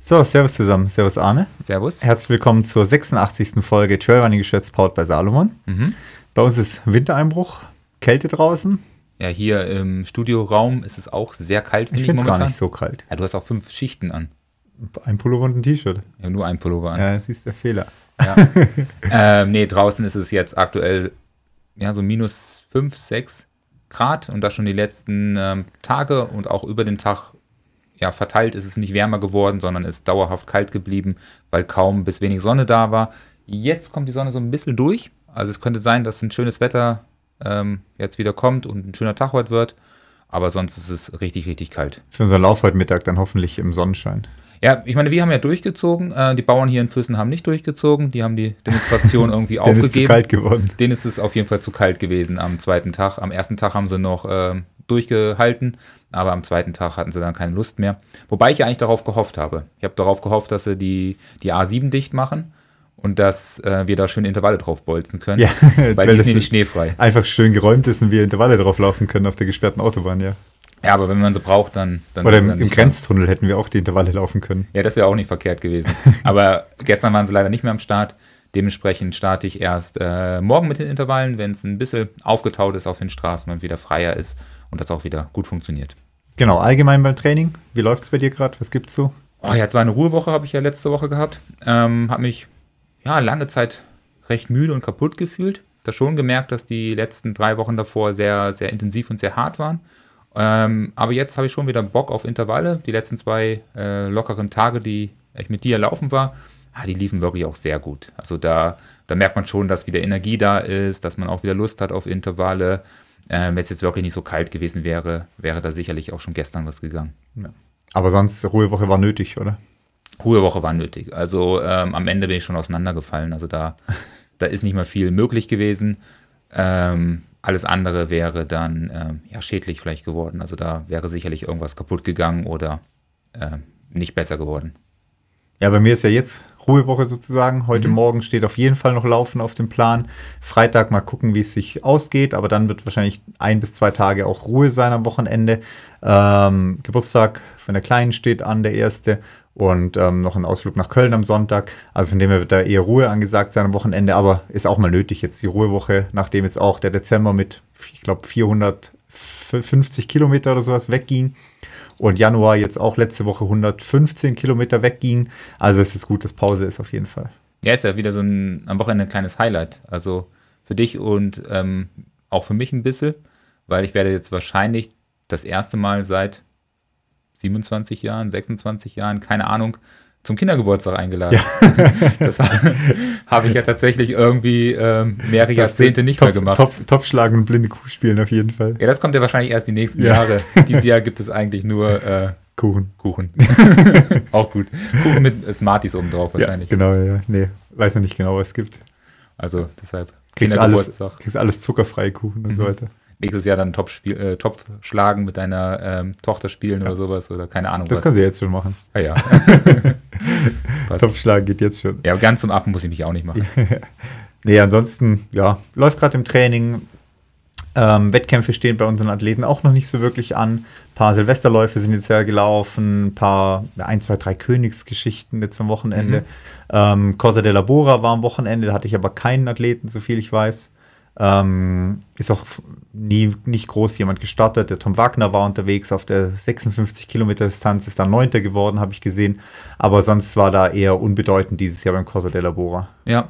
So, Servus zusammen. Servus Arne. Servus. Herzlich willkommen zur 86. Folge Trailrunning Geschwätz powered bei Salomon. Mhm. Bei uns ist Wintereinbruch, Kälte draußen. Ja, hier im Studioraum ist es auch sehr kalt, Ich finde es gar nicht so kalt. Ja, du hast auch fünf Schichten an. Ein Pullover und ein T-Shirt. Ja, nur ein Pullover an. Ja, das ist der Fehler. Ähm, nee, draußen ist es jetzt aktuell ja so minus 5, 6 Grad und das schon die letzten ähm, Tage und auch über den Tag ja, verteilt ist es nicht wärmer geworden, sondern ist dauerhaft kalt geblieben, weil kaum bis wenig Sonne da war. Jetzt kommt die Sonne so ein bisschen durch. Also es könnte sein, dass ein schönes Wetter ähm, jetzt wieder kommt und ein schöner Tag heute wird. Aber sonst ist es richtig, richtig kalt. Für unseren Lauf heute Mittag dann hoffentlich im Sonnenschein. Ja, ich meine, wir haben ja durchgezogen. Äh, die Bauern hier in Füssen haben nicht durchgezogen. Die haben die Demonstration irgendwie Denn ist zu aufgegeben. kalt geworden. Denen ist es auf jeden Fall zu kalt gewesen am zweiten Tag. Am ersten Tag haben sie noch ähm, durchgehalten, aber am zweiten Tag hatten sie dann keine Lust mehr. Wobei ich ja eigentlich darauf gehofft habe. Ich habe darauf gehofft, dass sie die, die A7 dicht machen und dass äh, wir da schön Intervalle drauf bolzen können. Ja, weil weil die ist nämlich schneefrei. Einfach schön geräumt ist und wir Intervalle drauf laufen können auf der gesperrten Autobahn, ja. Ja, aber wenn man sie braucht, dann. dann Oder im, dann im nicht da. Grenztunnel hätten wir auch die Intervalle laufen können. Ja, das wäre auch nicht verkehrt gewesen. Aber gestern waren sie leider nicht mehr am Start. Dementsprechend starte ich erst äh, morgen mit den Intervallen, wenn es ein bisschen aufgetaut ist auf den Straßen und wieder freier ist und das auch wieder gut funktioniert. Genau, allgemein beim Training. Wie läuft es bei dir gerade? Was gibt's so? Oh, ja, zwar eine Ruhewoche habe ich ja letzte Woche gehabt. Ähm, habe mich ja lange Zeit recht müde und kaputt gefühlt. Da schon gemerkt, dass die letzten drei Wochen davor sehr, sehr intensiv und sehr hart waren. Ähm, aber jetzt habe ich schon wieder Bock auf Intervalle. Die letzten zwei äh, lockeren Tage, die ich mit dir laufen war, ah, die liefen wirklich auch sehr gut. Also da, da merkt man schon, dass wieder Energie da ist, dass man auch wieder Lust hat auf Intervalle. Ähm, Wenn es jetzt wirklich nicht so kalt gewesen wäre, wäre da sicherlich auch schon gestern was gegangen. Aber sonst, Ruhewoche war nötig, oder? Ruhewoche war nötig. Also ähm, am Ende bin ich schon auseinandergefallen. Also da, da ist nicht mehr viel möglich gewesen. Ähm, alles andere wäre dann ähm, ja, schädlich vielleicht geworden. Also da wäre sicherlich irgendwas kaputt gegangen oder ähm, nicht besser geworden. Ja, bei mir ist ja jetzt Ruhewoche sozusagen. Heute Morgen steht auf jeden Fall noch Laufen auf dem Plan. Freitag mal gucken, wie es sich ausgeht, aber dann wird wahrscheinlich ein bis zwei Tage auch Ruhe sein am Wochenende. Ähm, Geburtstag von der Kleinen steht an, der erste. Und ähm, noch ein Ausflug nach Köln am Sonntag. Also von dem her wird da eher Ruhe angesagt sein am Wochenende, aber ist auch mal nötig jetzt die Ruhewoche, nachdem jetzt auch der Dezember mit, ich glaube, 450 Kilometer oder sowas wegging und Januar jetzt auch letzte Woche 115 Kilometer wegging. Also es ist gut, dass Pause ist auf jeden Fall. Ja, ist ja wieder so ein am Wochenende ein kleines Highlight. Also für dich und ähm, auch für mich ein bisschen, weil ich werde jetzt wahrscheinlich das erste Mal seit 27 Jahren, 26 Jahren, keine Ahnung, zum Kindergeburtstag eingeladen. das habe ich ja tatsächlich irgendwie ähm, mehrere Jahrzehnte nicht mehr gemacht. Top, Top schlagen und blinde Kuh spielen auf jeden Fall. Ja, das kommt ja wahrscheinlich erst die nächsten Ja. Jahre. Dieses Jahr gibt es eigentlich nur äh, Kuchen. Kuchen. auch gut. Kuchen mit Smarties oben drauf Ja, wahrscheinlich. genau, ja. Nee, weiß noch nicht genau, was es gibt. Also deshalb Kriegst alles, Kindergeburtstag. kriegst alles zuckerfreie Kuchen und so Mhm. weiter. Nächstes Jahr dann Topf, spiel, äh, Topf schlagen mit deiner ähm, Tochter spielen oder sowas oder keine Ahnung Das was. kannst du jetzt schon machen. Ah, ja. Passt. Top schlagen geht jetzt schon. Ja, ganz zum Affen muss ich mich auch nicht machen. Nee, ansonsten, ja, läuft gerade im Training. Ähm, Wettkämpfe stehen bei unseren Athleten auch noch nicht so wirklich an. Ein paar Silvesterläufe sind jetzt ja gelaufen, ein paar, ein, zwei, drei Königsgeschichten jetzt am Wochenende. Ähm, Corsa della Bora war am Wochenende, da hatte ich aber keinen Athleten, so viel ich weiß. Ähm, ist auch nie nicht groß jemand gestartet. Der Tom Wagner war unterwegs auf der 56 Kilometer Distanz, ist dann Neunter geworden, habe ich gesehen. Aber sonst war da eher unbedeutend dieses Jahr beim Corsa della Bora. Ja.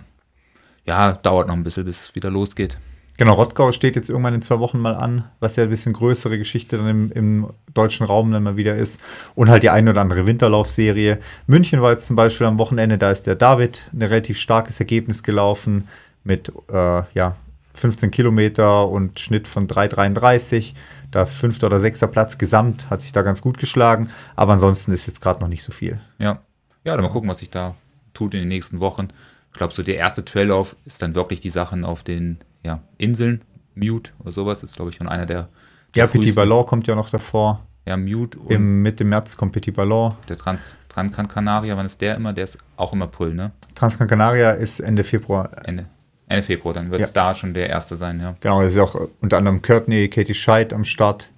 Ja, dauert noch ein bisschen, bis es wieder losgeht. Genau, Rottgau steht jetzt irgendwann in zwei Wochen mal an, was ja ein bisschen größere Geschichte dann im, im deutschen Raum dann mal wieder ist. Und halt die eine oder andere Winterlaufserie. München war jetzt zum Beispiel am Wochenende, da ist der David ein relativ starkes Ergebnis gelaufen mit äh, ja, 15 Kilometer und Schnitt von 3,33. Da fünfter oder sechster Platz gesamt, hat sich da ganz gut geschlagen. Aber ansonsten ist jetzt gerade noch nicht so viel. Ja. Ja, dann mal gucken, was sich da tut in den nächsten Wochen. Ich glaube, so der erste Traillauf ist dann wirklich die Sachen auf den ja, Inseln. Mute oder sowas ist, glaube ich, schon einer der. Ja, der Petit frühesten. Ballon kommt ja noch davor. Ja, Mute und Im Mitte März kommt Petit Ballon. der Trans, Gran Canaria, wann ist der immer? Der ist auch im April, ne? Transgran Canaria ist Ende Februar. Ende, Ende Februar, dann wird es Ja. da schon der erste sein, ja. Genau, es ist auch äh, unter anderem Courtney, Katie Scheid am Start.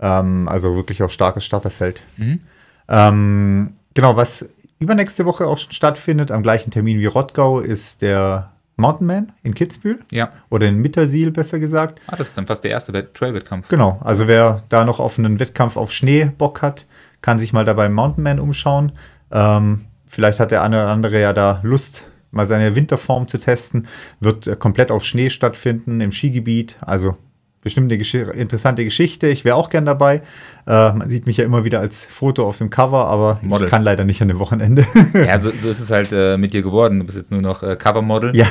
Ähm, also wirklich auch starkes Starterfeld. Mhm. Ähm, genau, was übernächste Woche auch schon stattfindet, am gleichen Termin wie Rottgau, ist der Mountain Man in Kitzbühel. Ja. Oder in Mittersiel, besser gesagt. Ah, das ist dann fast der erste Trail-Wettkampf. Genau. Also wer da noch auf einen Wettkampf auf Schnee Bock hat, kann sich mal da beim Mountain Man umschauen. Ähm, vielleicht hat der eine oder andere ja da Lust, mal seine Winterform zu testen. Wird äh, komplett auf Schnee stattfinden im Skigebiet. Also bestimmt eine Gesch interessante Geschichte. Ich wäre auch gern dabei. Äh, man sieht mich ja immer wieder als Foto auf dem Cover, aber Model. ich kann leider nicht an dem Wochenende. ja, so, so ist es halt äh, mit dir geworden. Du bist jetzt nur noch äh, Covermodel. Ja.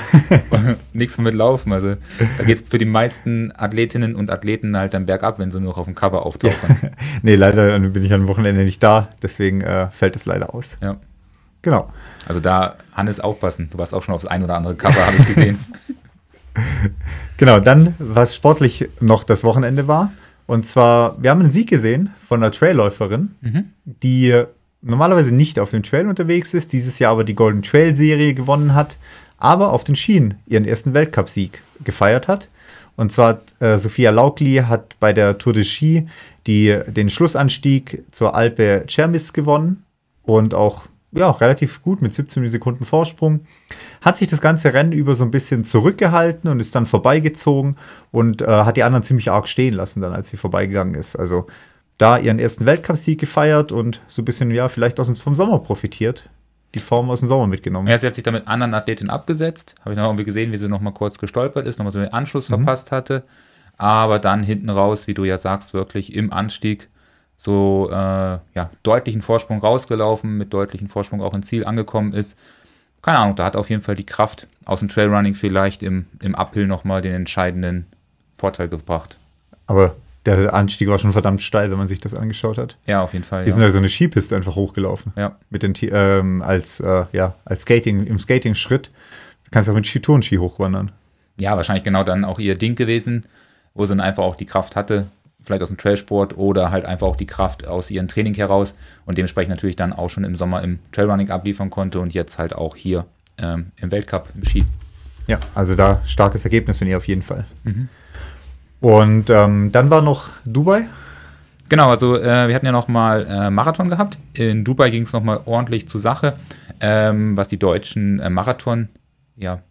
Nichts mit Laufen. Also da geht es für die meisten Athletinnen und Athleten halt dann bergab, wenn sie nur noch auf dem Cover auftauchen. Ja. nee, leider bin ich am Wochenende nicht da. Deswegen äh, fällt es leider aus. Ja. Genau. Also da, Hannes, aufpassen. Du warst auch schon aufs ein oder andere Cover, habe ich gesehen. genau, dann, was sportlich noch das Wochenende war. Und zwar, wir haben einen Sieg gesehen von einer Trailläuferin, mhm. die normalerweise nicht auf dem Trail unterwegs ist, dieses Jahr aber die Golden Trail Serie gewonnen hat, aber auf den Schienen ihren ersten Weltcupsieg gefeiert hat. Und zwar äh, Sophia Laukli hat bei der Tour de Ski die, den Schlussanstieg zur Alpe Cermis gewonnen und auch ja, relativ gut mit 17 Sekunden Vorsprung. Hat sich das ganze Rennen über so ein bisschen zurückgehalten und ist dann vorbeigezogen und äh, hat die anderen ziemlich arg stehen lassen, dann als sie vorbeigegangen ist. Also da ihren ersten Weltcupsieg gefeiert und so ein bisschen, ja, vielleicht aus vom Sommer profitiert. Die Form aus dem Sommer mitgenommen. Ja, sie hat sich dann mit anderen Athletinnen abgesetzt. Habe ich noch irgendwie gesehen, wie sie noch mal kurz gestolpert ist, noch mal so den Anschluss mhm. verpasst hatte. Aber dann hinten raus, wie du ja sagst, wirklich im Anstieg so äh, ja, deutlichen Vorsprung rausgelaufen, mit deutlichen Vorsprung auch ins Ziel angekommen ist. Keine Ahnung, da hat auf jeden Fall die Kraft aus dem Trailrunning vielleicht im, im Uphill nochmal den entscheidenden Vorteil gebracht. Aber der Anstieg war schon verdammt steil, wenn man sich das angeschaut hat. Ja, auf jeden Fall. Die ja. sind also eine Skipiste einfach hochgelaufen. Ja. Mit den, ähm, als, äh, ja, als Skating, im Skating-Schritt. Du kannst auch mit Skitourenski hochwandern. Ja, wahrscheinlich genau dann auch ihr Ding gewesen, wo sie dann einfach auch die Kraft hatte, vielleicht aus dem Trailsport oder halt einfach auch die Kraft aus ihrem Training heraus und dementsprechend natürlich dann auch schon im Sommer im Trailrunning abliefern konnte und jetzt halt auch hier ähm, im Weltcup im Ski. Ja, also da starkes Ergebnis von ihr auf jeden Fall. Mhm. Und ähm, dann war noch Dubai. Genau, also äh, wir hatten ja nochmal äh, Marathon gehabt. In Dubai ging es nochmal ordentlich zur Sache, ähm, was die deutschen äh, Marathon, ja,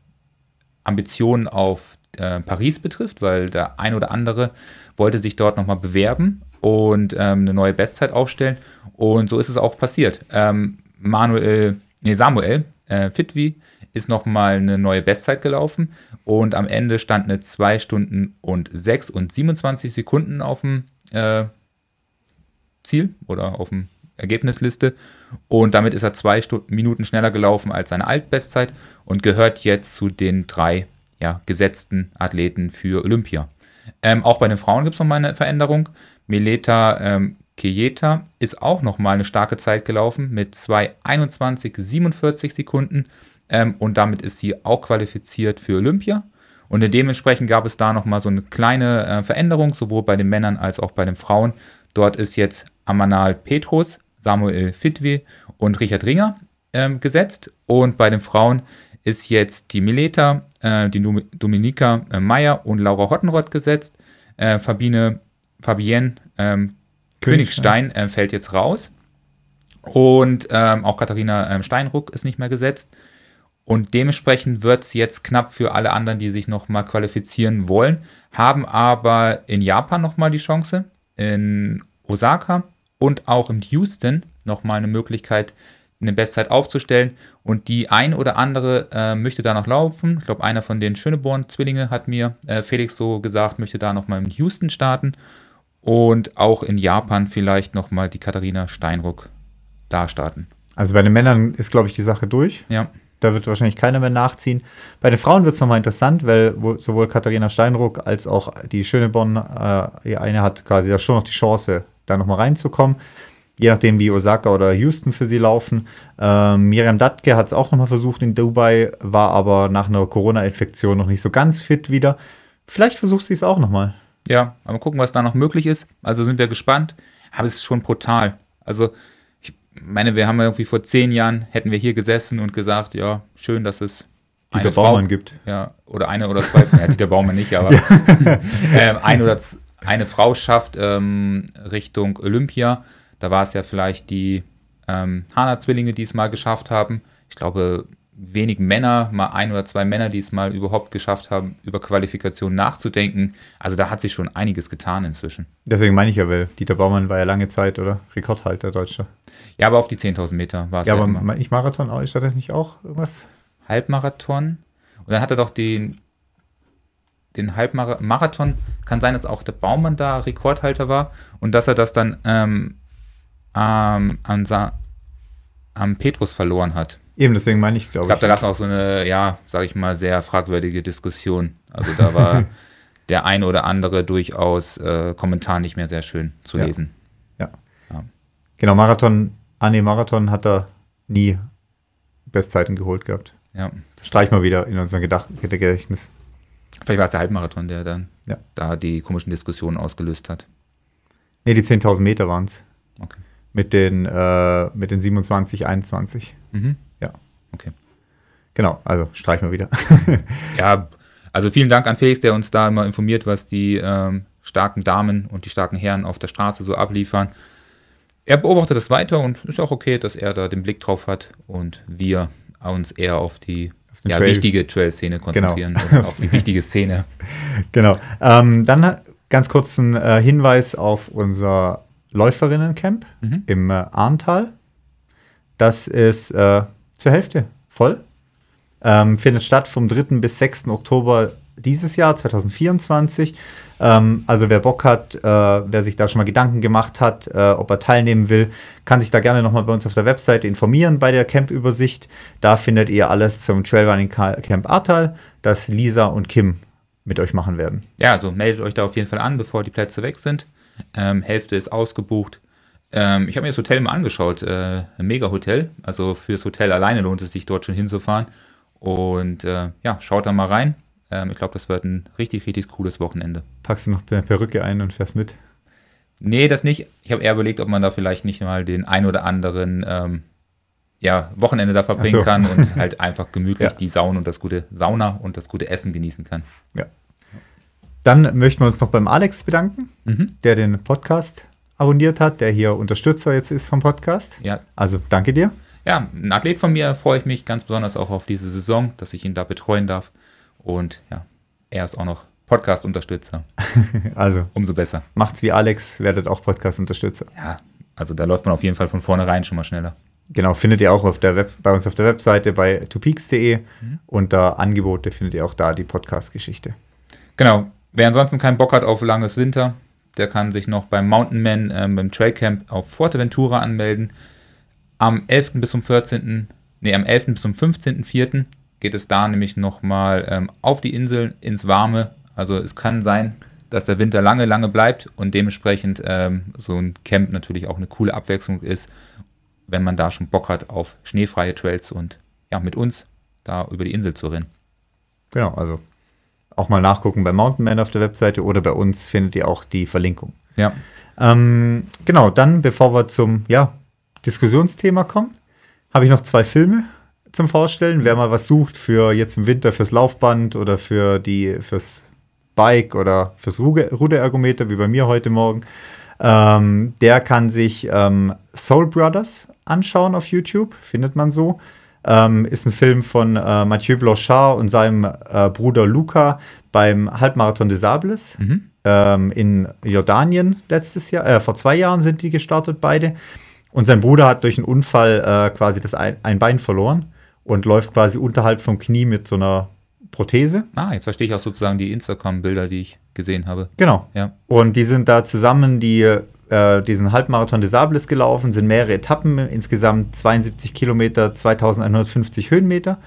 Ambitionen auf äh, Paris betrifft, weil der ein oder andere wollte sich dort nochmal bewerben und ähm, eine neue Bestzeit aufstellen. Und so ist es auch passiert. Ähm, Manuel, nee, Samuel äh, Fitwi ist nochmal eine neue Bestzeit gelaufen und am Ende stand eine 2 Stunden und 6 und 27 Sekunden auf dem äh, Ziel oder auf dem Ergebnisliste und damit ist er zwei Stunden, Minuten schneller gelaufen als seine Altbestzeit und gehört jetzt zu den drei ja, gesetzten Athleten für Olympia. Ähm, auch bei den Frauen gibt es nochmal eine Veränderung. Mileta ähm, Kejeta ist auch nochmal eine starke Zeit gelaufen mit 2,21,47 Sekunden ähm, und damit ist sie auch qualifiziert für Olympia. Und dementsprechend gab es da nochmal so eine kleine äh, Veränderung, sowohl bei den Männern als auch bei den Frauen. Dort ist jetzt Amanal Petrus, Samuel Fitwe und Richard Ringer ähm, gesetzt. Und bei den Frauen ist jetzt die Mileta, äh, die Dominika äh, Meyer und Laura Hottenrott gesetzt. Äh, Fabine, Fabienne ähm, Königstein äh, fällt jetzt raus. Und ähm, auch Katharina ähm, Steinruck ist nicht mehr gesetzt. Und dementsprechend wird es jetzt knapp für alle anderen, die sich nochmal qualifizieren wollen, haben aber in Japan nochmal die Chance, in Osaka und auch in Houston nochmal eine Möglichkeit, eine Bestzeit aufzustellen. Und die ein oder andere äh, möchte da noch laufen. Ich glaube, einer von den Schöneborn-Zwillinge hat mir äh, Felix so gesagt, möchte da nochmal in Houston starten. Und auch in Japan vielleicht nochmal die Katharina Steinruck da starten. Also bei den Männern ist, glaube ich, die Sache durch. Ja. Da wird wahrscheinlich keiner mehr nachziehen. Bei den Frauen wird es nochmal interessant, weil sowohl Katharina Steinruck als auch die Schöneborn, äh, die eine hat quasi ja schon noch die Chance, da nochmal reinzukommen je nachdem, wie Osaka oder Houston für sie laufen. Ähm, Miriam Datke hat es auch nochmal versucht in Dubai, war aber nach einer Corona-Infektion noch nicht so ganz fit wieder. Vielleicht versucht sie es auch nochmal. Ja, aber gucken, was da noch möglich ist. Also sind wir gespannt. Aber es ist schon brutal. Also, ich meine, wir haben irgendwie vor zehn Jahren hätten wir hier gesessen und gesagt, ja, schön, dass es Dieter eine Frau, Baumann gibt. Ja, oder eine oder zwei, ja, Dieter Baumann nicht, aber äh, ein oder eine Frau schafft ähm, Richtung Olympia. Da war es ja vielleicht die ähm, Hana-Zwillinge, die es mal geschafft haben. Ich glaube, wenig Männer, mal ein oder zwei Männer, die es mal überhaupt geschafft haben, über Qualifikation nachzudenken. Also da hat sich schon einiges getan inzwischen. Deswegen meine ich ja, weil Dieter Baumann war ja lange Zeit, oder? Rekordhalter Deutscher. Ja, aber auf die 10.000 Meter war es ja, ja aber immer. ich Marathon, ist das nicht auch irgendwas? Halbmarathon. Und dann hat er doch den, den Halbmarathon, kann sein, dass auch der Baumann da Rekordhalter war und dass er das dann ähm, ähm, an, am Petrus verloren hat. Eben, deswegen meine ich, glaube ich. Ich glaube, da gab es auch so eine, ja, sage ich mal, sehr fragwürdige Diskussion. Also da war der ein oder andere durchaus äh, Kommentar nicht mehr sehr schön zu ja. lesen. Ja. ja. Genau, Marathon, Anne Marathon hat er nie Bestzeiten geholt gehabt. Ja. Streich mal wieder in unser Gedächtnis. Vielleicht war es der Halbmarathon, der dann ja. da die komischen Diskussionen ausgelöst hat. Ne, die 10.000 Meter waren es. Mit den, äh, mit den 27, 21. Mhm. Ja. Okay. Genau, also streich mal wieder. ja, also vielen Dank an Felix, der uns da immer informiert, was die ähm, starken Damen und die starken Herren auf der Straße so abliefern. Er beobachtet das weiter und ist auch okay, dass er da den Blick drauf hat und wir uns eher auf die ja, Trail. wichtige Trail-Szene konzentrieren. Genau. auf die wichtige Szene. Genau. Ähm, dann ganz kurz ein äh, Hinweis auf unser Läuferinnencamp mhm. im äh, Arntal. Das ist äh, zur Hälfte voll. Ähm, findet statt vom 3. bis 6. Oktober dieses Jahr, 2024. Ähm, also wer Bock hat, äh, wer sich da schon mal Gedanken gemacht hat, äh, ob er teilnehmen will, kann sich da gerne nochmal bei uns auf der Webseite informieren bei der Camp-Übersicht. Da findet ihr alles zum Trailrunning Camp Ahrtal, das Lisa und Kim mit euch machen werden. Ja, also meldet euch da auf jeden Fall an, bevor die Plätze weg sind. Ähm, Hälfte ist ausgebucht. Ähm, ich habe mir das Hotel mal angeschaut, äh, ein Mega-Hotel. Also fürs Hotel alleine lohnt es sich dort schon hinzufahren. Und äh, ja, schaut da mal rein. Ähm, ich glaube, das wird ein richtig, richtig cooles Wochenende. Packst du noch eine Perücke ein und fährst mit? Nee, das nicht. Ich habe eher überlegt, ob man da vielleicht nicht mal den ein oder anderen ähm, ja, Wochenende da verbringen so. kann und halt einfach gemütlich ja. die Sauna und das gute Sauna und das gute Essen genießen kann. Ja. Dann möchten wir uns noch beim Alex bedanken, mhm. der den Podcast abonniert hat, der hier Unterstützer jetzt ist vom Podcast. Ja. Also danke dir. Ja, ein Athlet von mir freue ich mich ganz besonders auch auf diese Saison, dass ich ihn da betreuen darf. Und ja, er ist auch noch Podcast-Unterstützer. also. Umso besser. Macht's wie Alex, werdet auch Podcast-Unterstützer. Ja, also da läuft man auf jeden Fall von vornherein schon mal schneller. Genau, findet ihr auch auf der Web, bei uns auf der Webseite bei tupeaks.de. Mhm. Unter Angebote findet ihr auch da die Podcast-Geschichte. Genau. Wer ansonsten keinen Bock hat auf langes Winter, der kann sich noch beim Mountain Man, ähm, beim Trailcamp auf Forteventura anmelden. Am 11. bis zum 14. Nee, am 11. bis zum 15.04 geht es da nämlich nochmal ähm, auf die Insel ins Warme. Also es kann sein, dass der Winter lange, lange bleibt und dementsprechend ähm, so ein Camp natürlich auch eine coole Abwechslung ist, wenn man da schon Bock hat auf schneefreie Trails und ja, mit uns da über die Insel zu rennen. Genau, also auch mal nachgucken bei Mountain Man auf der Webseite oder bei uns findet ihr auch die Verlinkung. Ja. Ähm, genau, dann bevor wir zum ja, Diskussionsthema kommen, habe ich noch zwei Filme zum Vorstellen. Wer mal was sucht für jetzt im Winter fürs Laufband oder für die fürs Bike oder fürs Ruderergometer, wie bei mir heute Morgen, ähm, der kann sich ähm, Soul Brothers anschauen auf YouTube, findet man so. Ähm, ist ein Film von äh, Mathieu Blanchard und seinem äh, Bruder Luca beim Halbmarathon des Sables mhm. ähm, in Jordanien letztes Jahr, äh, vor zwei Jahren sind die gestartet beide. Und sein Bruder hat durch einen Unfall äh, quasi das ein, ein Bein verloren und läuft quasi unterhalb vom Knie mit so einer Prothese. Ah, jetzt verstehe ich auch sozusagen die Instagram-Bilder, die ich gesehen habe. Genau. Ja. Und die sind da zusammen die, äh, diesen Halbmarathon des Sables gelaufen, sind mehrere Etappen, insgesamt 72 Kilometer, 2150 Höhenmeter.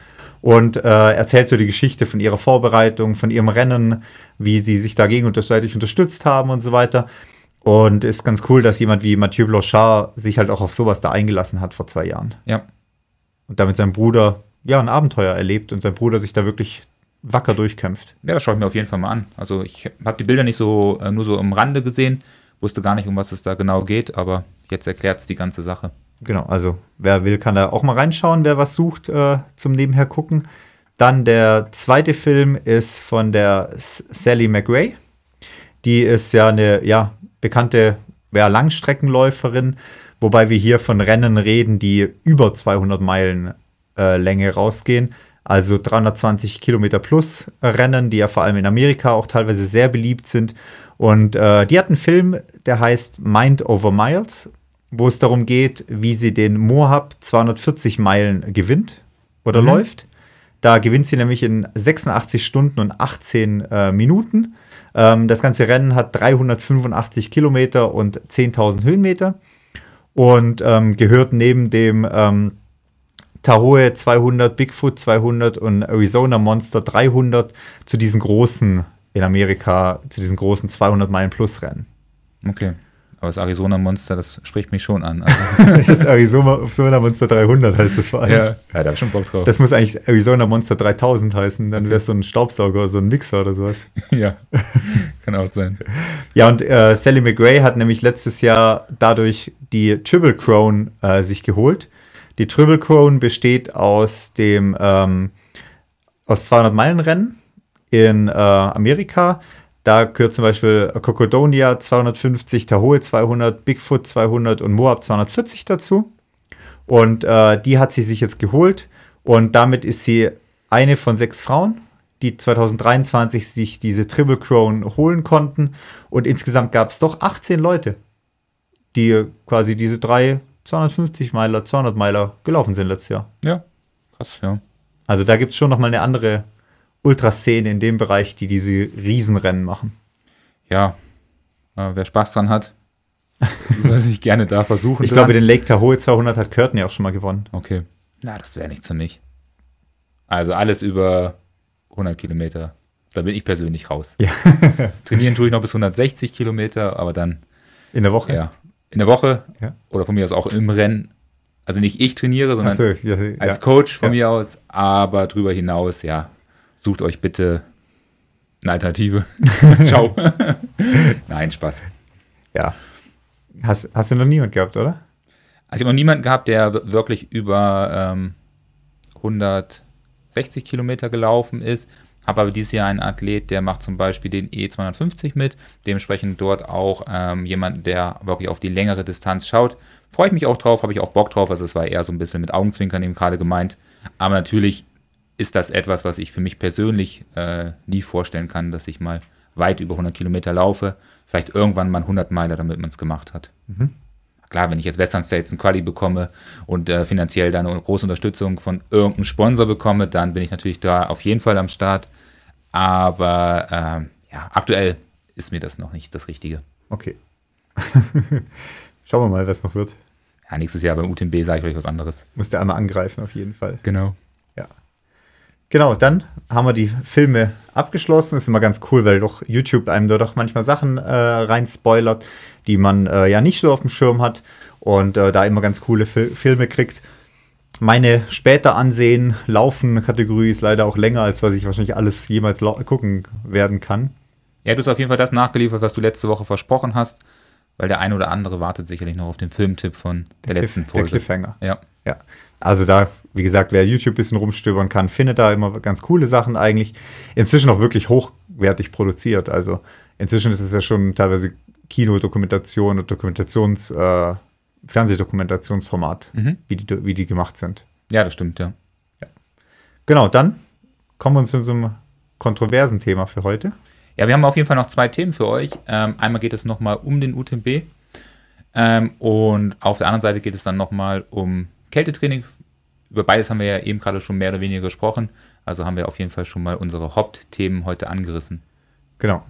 Und äh, erzählt so die Geschichte von ihrer Vorbereitung, von ihrem Rennen, wie sie sich dagegen gegenseitig unterstützt haben und so weiter. Und ist ganz cool, dass jemand wie Mathieu Blanchard sich halt auch auf sowas da eingelassen hat vor zwei Jahren. Ja, und damit sein Bruder ja ein Abenteuer erlebt und sein Bruder sich da wirklich wacker durchkämpft. Ja, das schaue ich mir auf jeden Fall mal an. Also ich habe die Bilder nicht so äh, nur so am Rande gesehen, wusste gar nicht, um was es da genau geht, aber jetzt erklärt es die ganze Sache. Genau, also wer will, kann da auch mal reinschauen, wer was sucht äh, zum Nebenher gucken. Dann der zweite Film ist von der Sally McRae. Die ist ja eine ja, bekannte ja, Langstreckenläuferin, wobei wir hier von Rennen reden, die über 200 Meilen äh, Länge rausgehen. Also 320 Kilometer plus Rennen, die ja vor allem in Amerika auch teilweise sehr beliebt sind. Und äh, die hat einen Film, der heißt Mind Over Miles, wo es darum geht, wie sie den Moab 240 Meilen gewinnt oder mhm. läuft. Da gewinnt sie nämlich in 86 Stunden und 18 äh, Minuten. Ähm, das ganze Rennen hat 385 Kilometer und 10.000 Höhenmeter und ähm, gehört neben dem ähm, Tahoe 200, Bigfoot 200 und Arizona Monster 300 zu diesen großen in Amerika, zu diesen großen 200 Meilen Plus Rennen. Okay. Aber das Arizona Monster, das spricht mich schon an. Also. das ist Arizona Monster 300, heißt das vor allem. Ja, ja da habe ich schon Bock drauf. Das muss eigentlich Arizona Monster 3000 heißen. Dann wäre es so ein Staubsauger, so ein Mixer oder sowas. ja, kann auch sein. Ja, und äh, Sally McRae hat nämlich letztes Jahr dadurch die Triple Crown äh, sich geholt. Die Triple Crown besteht aus dem ähm, aus 200 Meilen Rennen in äh, Amerika. Da gehört zum Beispiel Cocodonia 250, Tahoe 200, Bigfoot 200 und Moab 240 dazu. Und äh, die hat sie sich jetzt geholt. Und damit ist sie eine von sechs Frauen, die 2023 sich diese Triple Crown holen konnten. Und insgesamt gab es doch 18 Leute, die quasi diese drei 250 Meiler, 200 Meiler gelaufen sind letztes Jahr. Ja, krass, ja. Also da gibt es schon nochmal eine andere Ultraszene in dem Bereich, die diese Riesenrennen machen. Ja, äh, wer Spaß dran hat, soll sich gerne da versuchen. Ich dran. glaube, den Lake Tahoe 200 hat Curtin ja auch schon mal gewonnen. Okay. Na, das wäre nichts für mich. Also alles über 100 Kilometer. Da bin ich persönlich raus. Ja. Trainieren tue ich noch bis 160 Kilometer, aber dann. In der Woche? Ja. In der Woche. Ja. Oder von mir aus auch im Rennen. Also nicht ich trainiere, sondern so, ja, als Coach von mir aus. Aber darüber hinaus, ja, sucht euch bitte eine Alternative. Ciao. Nein, Spaß. Ja. Hast, hast du noch niemand gehabt, oder? Also ich habe noch niemanden gehabt, der wirklich über ähm, 160 Kilometer gelaufen ist. Habe aber dieses Jahr einen Athlet, der macht zum Beispiel den E250 mit. Dementsprechend dort auch ähm, jemand, der wirklich auf die längere Distanz schaut. Freue ich mich auch drauf, habe ich auch Bock drauf. Also es war eher so ein bisschen mit Augenzwinkern eben gerade gemeint. Aber natürlich ist das etwas, was ich für mich persönlich äh, nie vorstellen kann, dass ich mal weit über 100 Kilometer laufe. Vielleicht irgendwann mal 100 Meiler, damit man es gemacht hat. Mhm. Klar, wenn ich jetzt Western States ein Quali bekomme und äh, finanziell dann eine große Unterstützung von irgendeinem Sponsor bekomme, dann bin ich natürlich da auf jeden Fall am Start. Aber äh, ja, aktuell ist mir das noch nicht das Richtige. Okay. Schauen wir mal, was noch wird. Ja, nächstes Jahr beim UTMB sage ich euch was anderes. Muss der einmal angreifen, auf jeden Fall. Genau. Genau, dann haben wir die Filme abgeschlossen. Das ist immer ganz cool, weil doch YouTube einem da doch manchmal Sachen äh, rein spoilert, die man äh, ja nicht so auf dem Schirm hat und äh, da immer ganz coole Fil Filme kriegt. Meine später ansehen, laufen Kategorie ist leider auch länger, als was ich wahrscheinlich alles jemals gucken werden kann. Ja, du hast auf jeden Fall das nachgeliefert, was du letzte Woche versprochen hast, weil der eine oder andere wartet sicherlich noch auf den Filmtipp von der, der letzten Folge. Der Cliffhanger. Ja. Ja. Also da wie gesagt, wer YouTube ein bisschen rumstöbern kann, findet da immer ganz coole Sachen eigentlich. Inzwischen auch wirklich hochwertig produziert. Also inzwischen ist es ja schon teilweise Kinodokumentation und Dokumentations, äh, Fernsehdokumentationsformat, mhm. wie, die, wie die gemacht sind. Ja, das stimmt, ja. ja. Genau, dann kommen wir zu unserem kontroversen Thema für heute. Ja, wir haben auf jeden Fall noch zwei Themen für euch. Ähm, einmal geht es nochmal um den UTMB ähm, und auf der anderen Seite geht es dann nochmal um Kältetraining über beides haben wir ja eben gerade schon mehr oder weniger gesprochen. Also haben wir auf jeden Fall schon mal unsere Hauptthemen heute angerissen. Genau.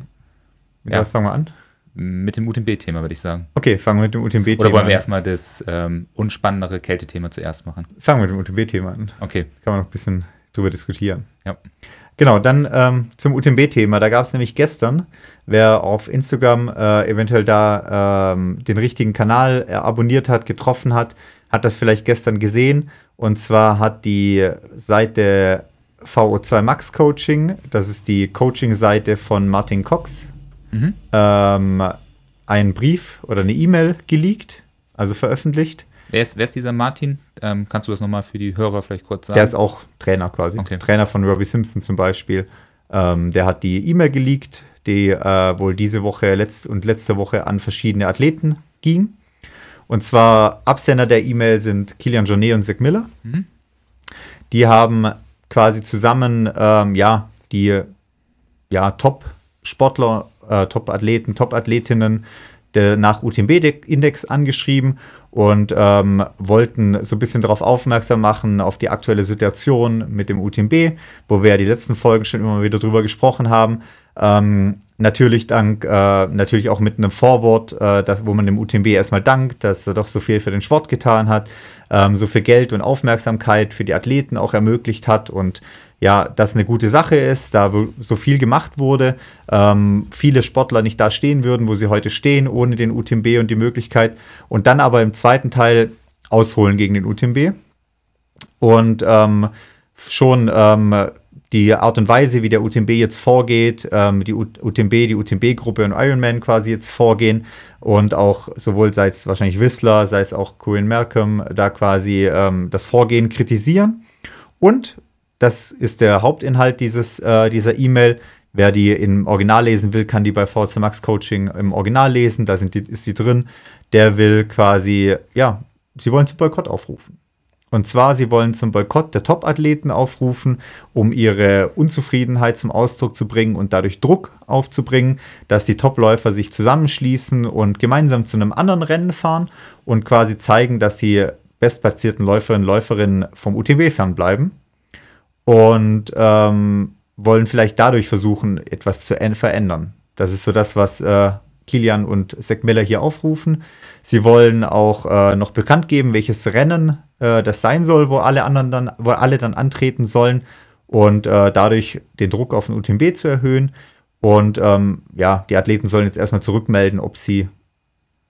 Mit ja. was fangen wir an? Mit dem UTMB-Thema, würde ich sagen. Okay, fangen wir mit dem UTMB-Thema an. Oder wollen wir erstmal das ähm, unspannendere Kältethema zuerst machen? Fangen wir mit dem UTMB-Thema an. Okay. Kann man noch ein bisschen drüber diskutieren. Ja. Genau, dann ähm, zum UTMB-Thema. Da gab es nämlich gestern, wer auf Instagram äh, eventuell da ähm, den richtigen Kanal äh, abonniert hat, getroffen hat, hat das vielleicht gestern gesehen. Und zwar hat die Seite VO2 Max Coaching, das ist die Coaching-Seite von Martin Cox, mhm. ähm, einen Brief oder eine E-Mail geleakt, also veröffentlicht. Wer ist, wer ist dieser Martin? Ähm, kannst du das nochmal für die Hörer vielleicht kurz sagen? Der ist auch Trainer quasi. Okay. Trainer von Robbie Simpson zum Beispiel. Ähm, der hat die E-Mail geleakt, die äh, wohl diese Woche letzt und letzte Woche an verschiedene Athleten ging. Und zwar Absender der E-Mail sind Kilian Jornet und Zach Miller. Mhm. Die haben quasi zusammen, ähm, ja, die ja, Top-Sportler, äh, Top-Athleten, Top-Athletinnen nach UTMB-Index angeschrieben und ähm, wollten so ein bisschen darauf aufmerksam machen, auf die aktuelle Situation mit dem UTMB, wo wir ja die letzten Folgen schon immer wieder drüber gesprochen haben. Ähm, natürlich dank, äh, natürlich auch mit einem Vorwort, äh, wo man dem UTMB erstmal dankt, dass er doch so viel für den Sport getan hat, ähm, so viel Geld und Aufmerksamkeit für die Athleten auch ermöglicht hat und ja, das eine gute Sache ist, da so viel gemacht wurde, ähm, viele Sportler nicht da stehen würden, wo sie heute stehen, ohne den UTMB und die Möglichkeit. Und dann aber im zweiten Teil ausholen gegen den UTMB. Und ähm, schon ähm, die Art und Weise, wie der UTMB jetzt vorgeht, ähm, die UTMB, die UTMB-Gruppe und Ironman quasi jetzt vorgehen und auch sowohl sei es wahrscheinlich Whistler, sei es auch Corinne Malcolm, da quasi ähm, das Vorgehen kritisieren. Und das ist der Hauptinhalt dieses, äh, dieser E-Mail. Wer die im Original lesen will, kann die bei VC Max Coaching im Original lesen. Da sind die, ist die drin. Der will quasi, ja, sie wollen zum Boykott aufrufen. Und zwar, sie wollen zum Boykott der Top-Athleten aufrufen, um ihre Unzufriedenheit zum Ausdruck zu bringen und dadurch Druck aufzubringen, dass die Top-Läufer sich zusammenschließen und gemeinsam zu einem anderen Rennen fahren und quasi zeigen, dass die bestplatzierten Läuferinnen und Läuferinnen vom UTB fernbleiben und ähm, wollen vielleicht dadurch versuchen, etwas zu verändern. Das ist so das, was äh, Kilian und Zack Miller hier aufrufen. Sie wollen auch äh, noch bekannt geben, welches Rennen äh, das sein soll, wo alle anderen dann, wo alle dann antreten sollen und äh, dadurch den Druck auf den UTMB zu erhöhen. Und ähm, ja, die Athleten sollen jetzt erstmal zurückmelden, ob sie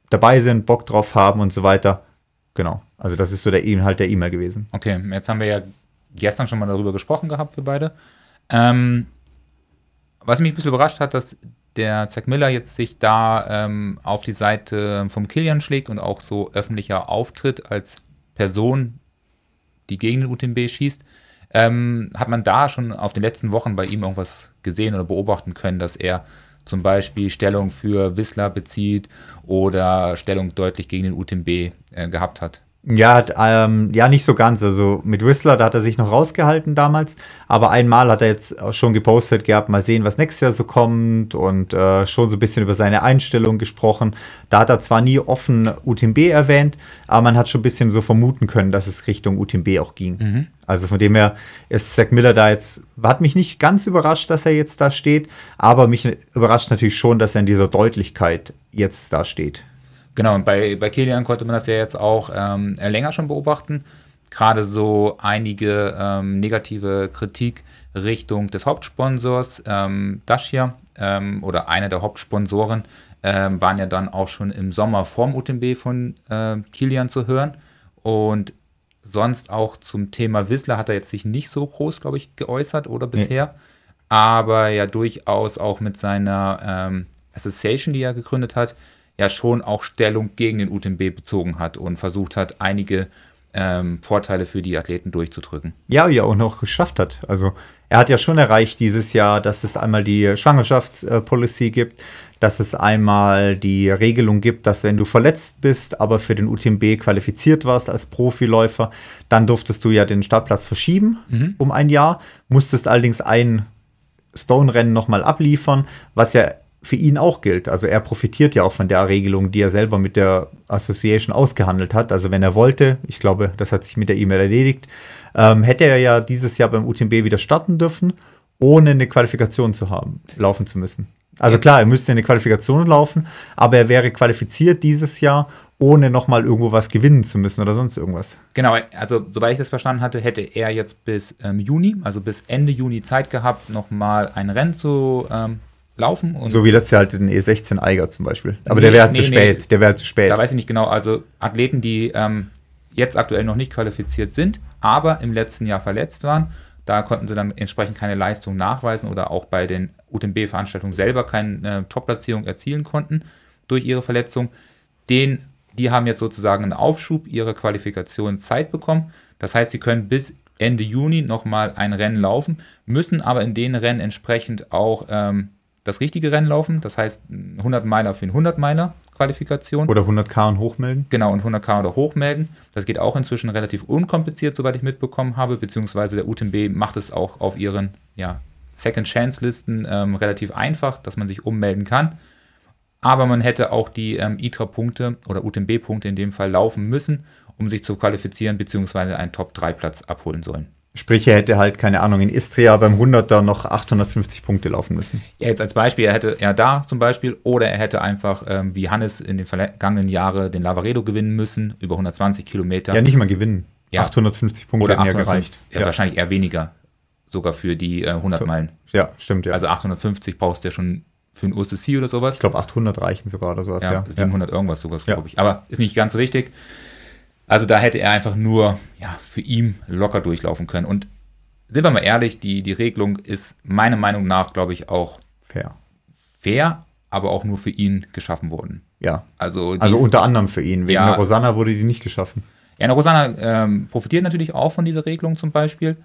dabei sind, Bock drauf haben und so weiter. Genau. Also das ist so der Inhalt der E-Mail gewesen. Okay, jetzt haben wir ja gestern schon mal darüber gesprochen gehabt, wir beide. Ähm, was mich ein bisschen überrascht hat, dass der Zack Miller jetzt sich da ähm, auf die Seite vom Kilian schlägt und auch so öffentlicher auftritt als Person, die gegen den UTMB schießt. Ähm, hat man da schon auf den letzten Wochen bei ihm irgendwas gesehen oder beobachten können, dass er zum Beispiel Stellung für Whistler bezieht oder Stellung deutlich gegen den UTMB äh, gehabt hat? Ja, ähm, ja, nicht so ganz. Also mit Whistler, da hat er sich noch rausgehalten damals. Aber einmal hat er jetzt schon gepostet gehabt, mal sehen, was nächstes Jahr so kommt und äh, schon so ein bisschen über seine Einstellung gesprochen. Da hat er zwar nie offen UTMB erwähnt, aber man hat schon ein bisschen so vermuten können, dass es Richtung UTMB auch ging. Mhm. Also von dem her ist Zack Miller da jetzt, hat mich nicht ganz überrascht, dass er jetzt da steht, aber mich überrascht natürlich schon, dass er in dieser Deutlichkeit jetzt da steht. Genau, und bei, bei Kilian konnte man das ja jetzt auch ähm, länger schon beobachten. Gerade so einige ähm, negative Kritik Richtung des Hauptsponsors, ähm, Dacia, ähm, oder einer der Hauptsponsoren, ähm, waren ja dann auch schon im Sommer vorm UTMB von äh, Kilian zu hören. Und sonst auch zum Thema Whistler hat er jetzt sich nicht so groß, glaube ich, geäußert oder bisher. Nee. Aber ja durchaus auch mit seiner ähm, Association, die er gegründet hat, ja schon auch Stellung gegen den UTMB bezogen hat und versucht hat, einige ähm, Vorteile für die Athleten durchzudrücken. Ja, ja, auch noch geschafft hat. Also er hat ja schon erreicht dieses Jahr, dass es einmal die Schwangerschaftspolicy gibt, dass es einmal die Regelung gibt, dass wenn du verletzt bist, aber für den UTMB qualifiziert warst als Profiläufer, dann durftest du ja den Startplatz verschieben mhm. um ein Jahr, musstest allerdings ein Stone-Rennen nochmal abliefern, was ja für ihn auch gilt. Also er profitiert ja auch von der Regelung, die er selber mit der Association ausgehandelt hat. Also wenn er wollte, ich glaube, das hat sich mit der E-Mail erledigt, ähm, hätte er ja dieses Jahr beim UTMB wieder starten dürfen, ohne eine Qualifikation zu haben, laufen zu müssen. Also klar, er müsste eine Qualifikation laufen, aber er wäre qualifiziert dieses Jahr, ohne nochmal irgendwo was gewinnen zu müssen oder sonst irgendwas. Genau, also soweit ich das verstanden hatte, hätte er jetzt bis ähm, Juni, also bis Ende Juni Zeit gehabt, nochmal ein Rennen zu ähm, laufen. so wie das ja halt in E16 Eiger zum Beispiel. Aber nee, der wäre nee, zu spät. Nee, der wäre zu spät. Da weiß ich nicht genau. Also Athleten, die ähm, jetzt aktuell noch nicht qualifiziert sind, aber im letzten Jahr verletzt waren, da konnten sie dann entsprechend keine Leistung nachweisen oder auch bei den UTMB-Veranstaltungen selber keine äh, Top-Platzierung erzielen konnten durch ihre Verletzung. Den, die haben jetzt sozusagen einen Aufschub ihrer Qualifikation Zeit bekommen. Das heißt, sie können bis Ende Juni nochmal ein Rennen laufen, müssen aber in den Rennen entsprechend auch ähm, das richtige Rennen laufen, das heißt 100 Meiler für einen 100 Meiler Qualifikation. Oder 100k und hochmelden. Genau, und 100k oder hochmelden. Das geht auch inzwischen relativ unkompliziert, soweit ich mitbekommen habe, beziehungsweise der UTMB macht es auch auf ihren ja, Second-Chance-Listen ähm, relativ einfach, dass man sich ummelden kann. Aber man hätte auch die ähm, ITRA-Punkte oder UTMB-Punkte in dem Fall laufen müssen, um sich zu qualifizieren, beziehungsweise einen Top-3-Platz abholen sollen. Sprich, er hätte halt, keine Ahnung, in Istria beim 100er noch 850 Punkte laufen müssen. Ja, jetzt als Beispiel, er hätte er da zum Beispiel, oder er hätte einfach, ähm, wie Hannes in den vergangenen Jahren, den Lavaredo gewinnen müssen, über 120 Kilometer. Ja, nicht mal gewinnen. Ja. 850 Punkte oder hätten ja 850, gereicht. ja, wahrscheinlich eher weniger, sogar für die äh, 100 Meilen. Ja, stimmt, ja. Also 850 brauchst du ja schon für ein USC oder sowas. ich glaube, 800 reichen sogar oder sowas, ja, ja. 700 irgendwas sogar, Ja. glaube ich. Aber ist nicht ganz so wichtig. Also da hätte er einfach nur ja, für ihn locker durchlaufen können. Und sind wir mal ehrlich, die, die Regelung ist meiner Meinung nach, glaube ich, auch Fair. fair, aber auch nur für ihn geschaffen worden. Ja. Also, Also unter anderem für ihn. Wegen Ja. der Rosanna wurde die nicht geschaffen. Ja, eine Rosanna ähm, profitiert natürlich auch von dieser Regelung zum Beispiel.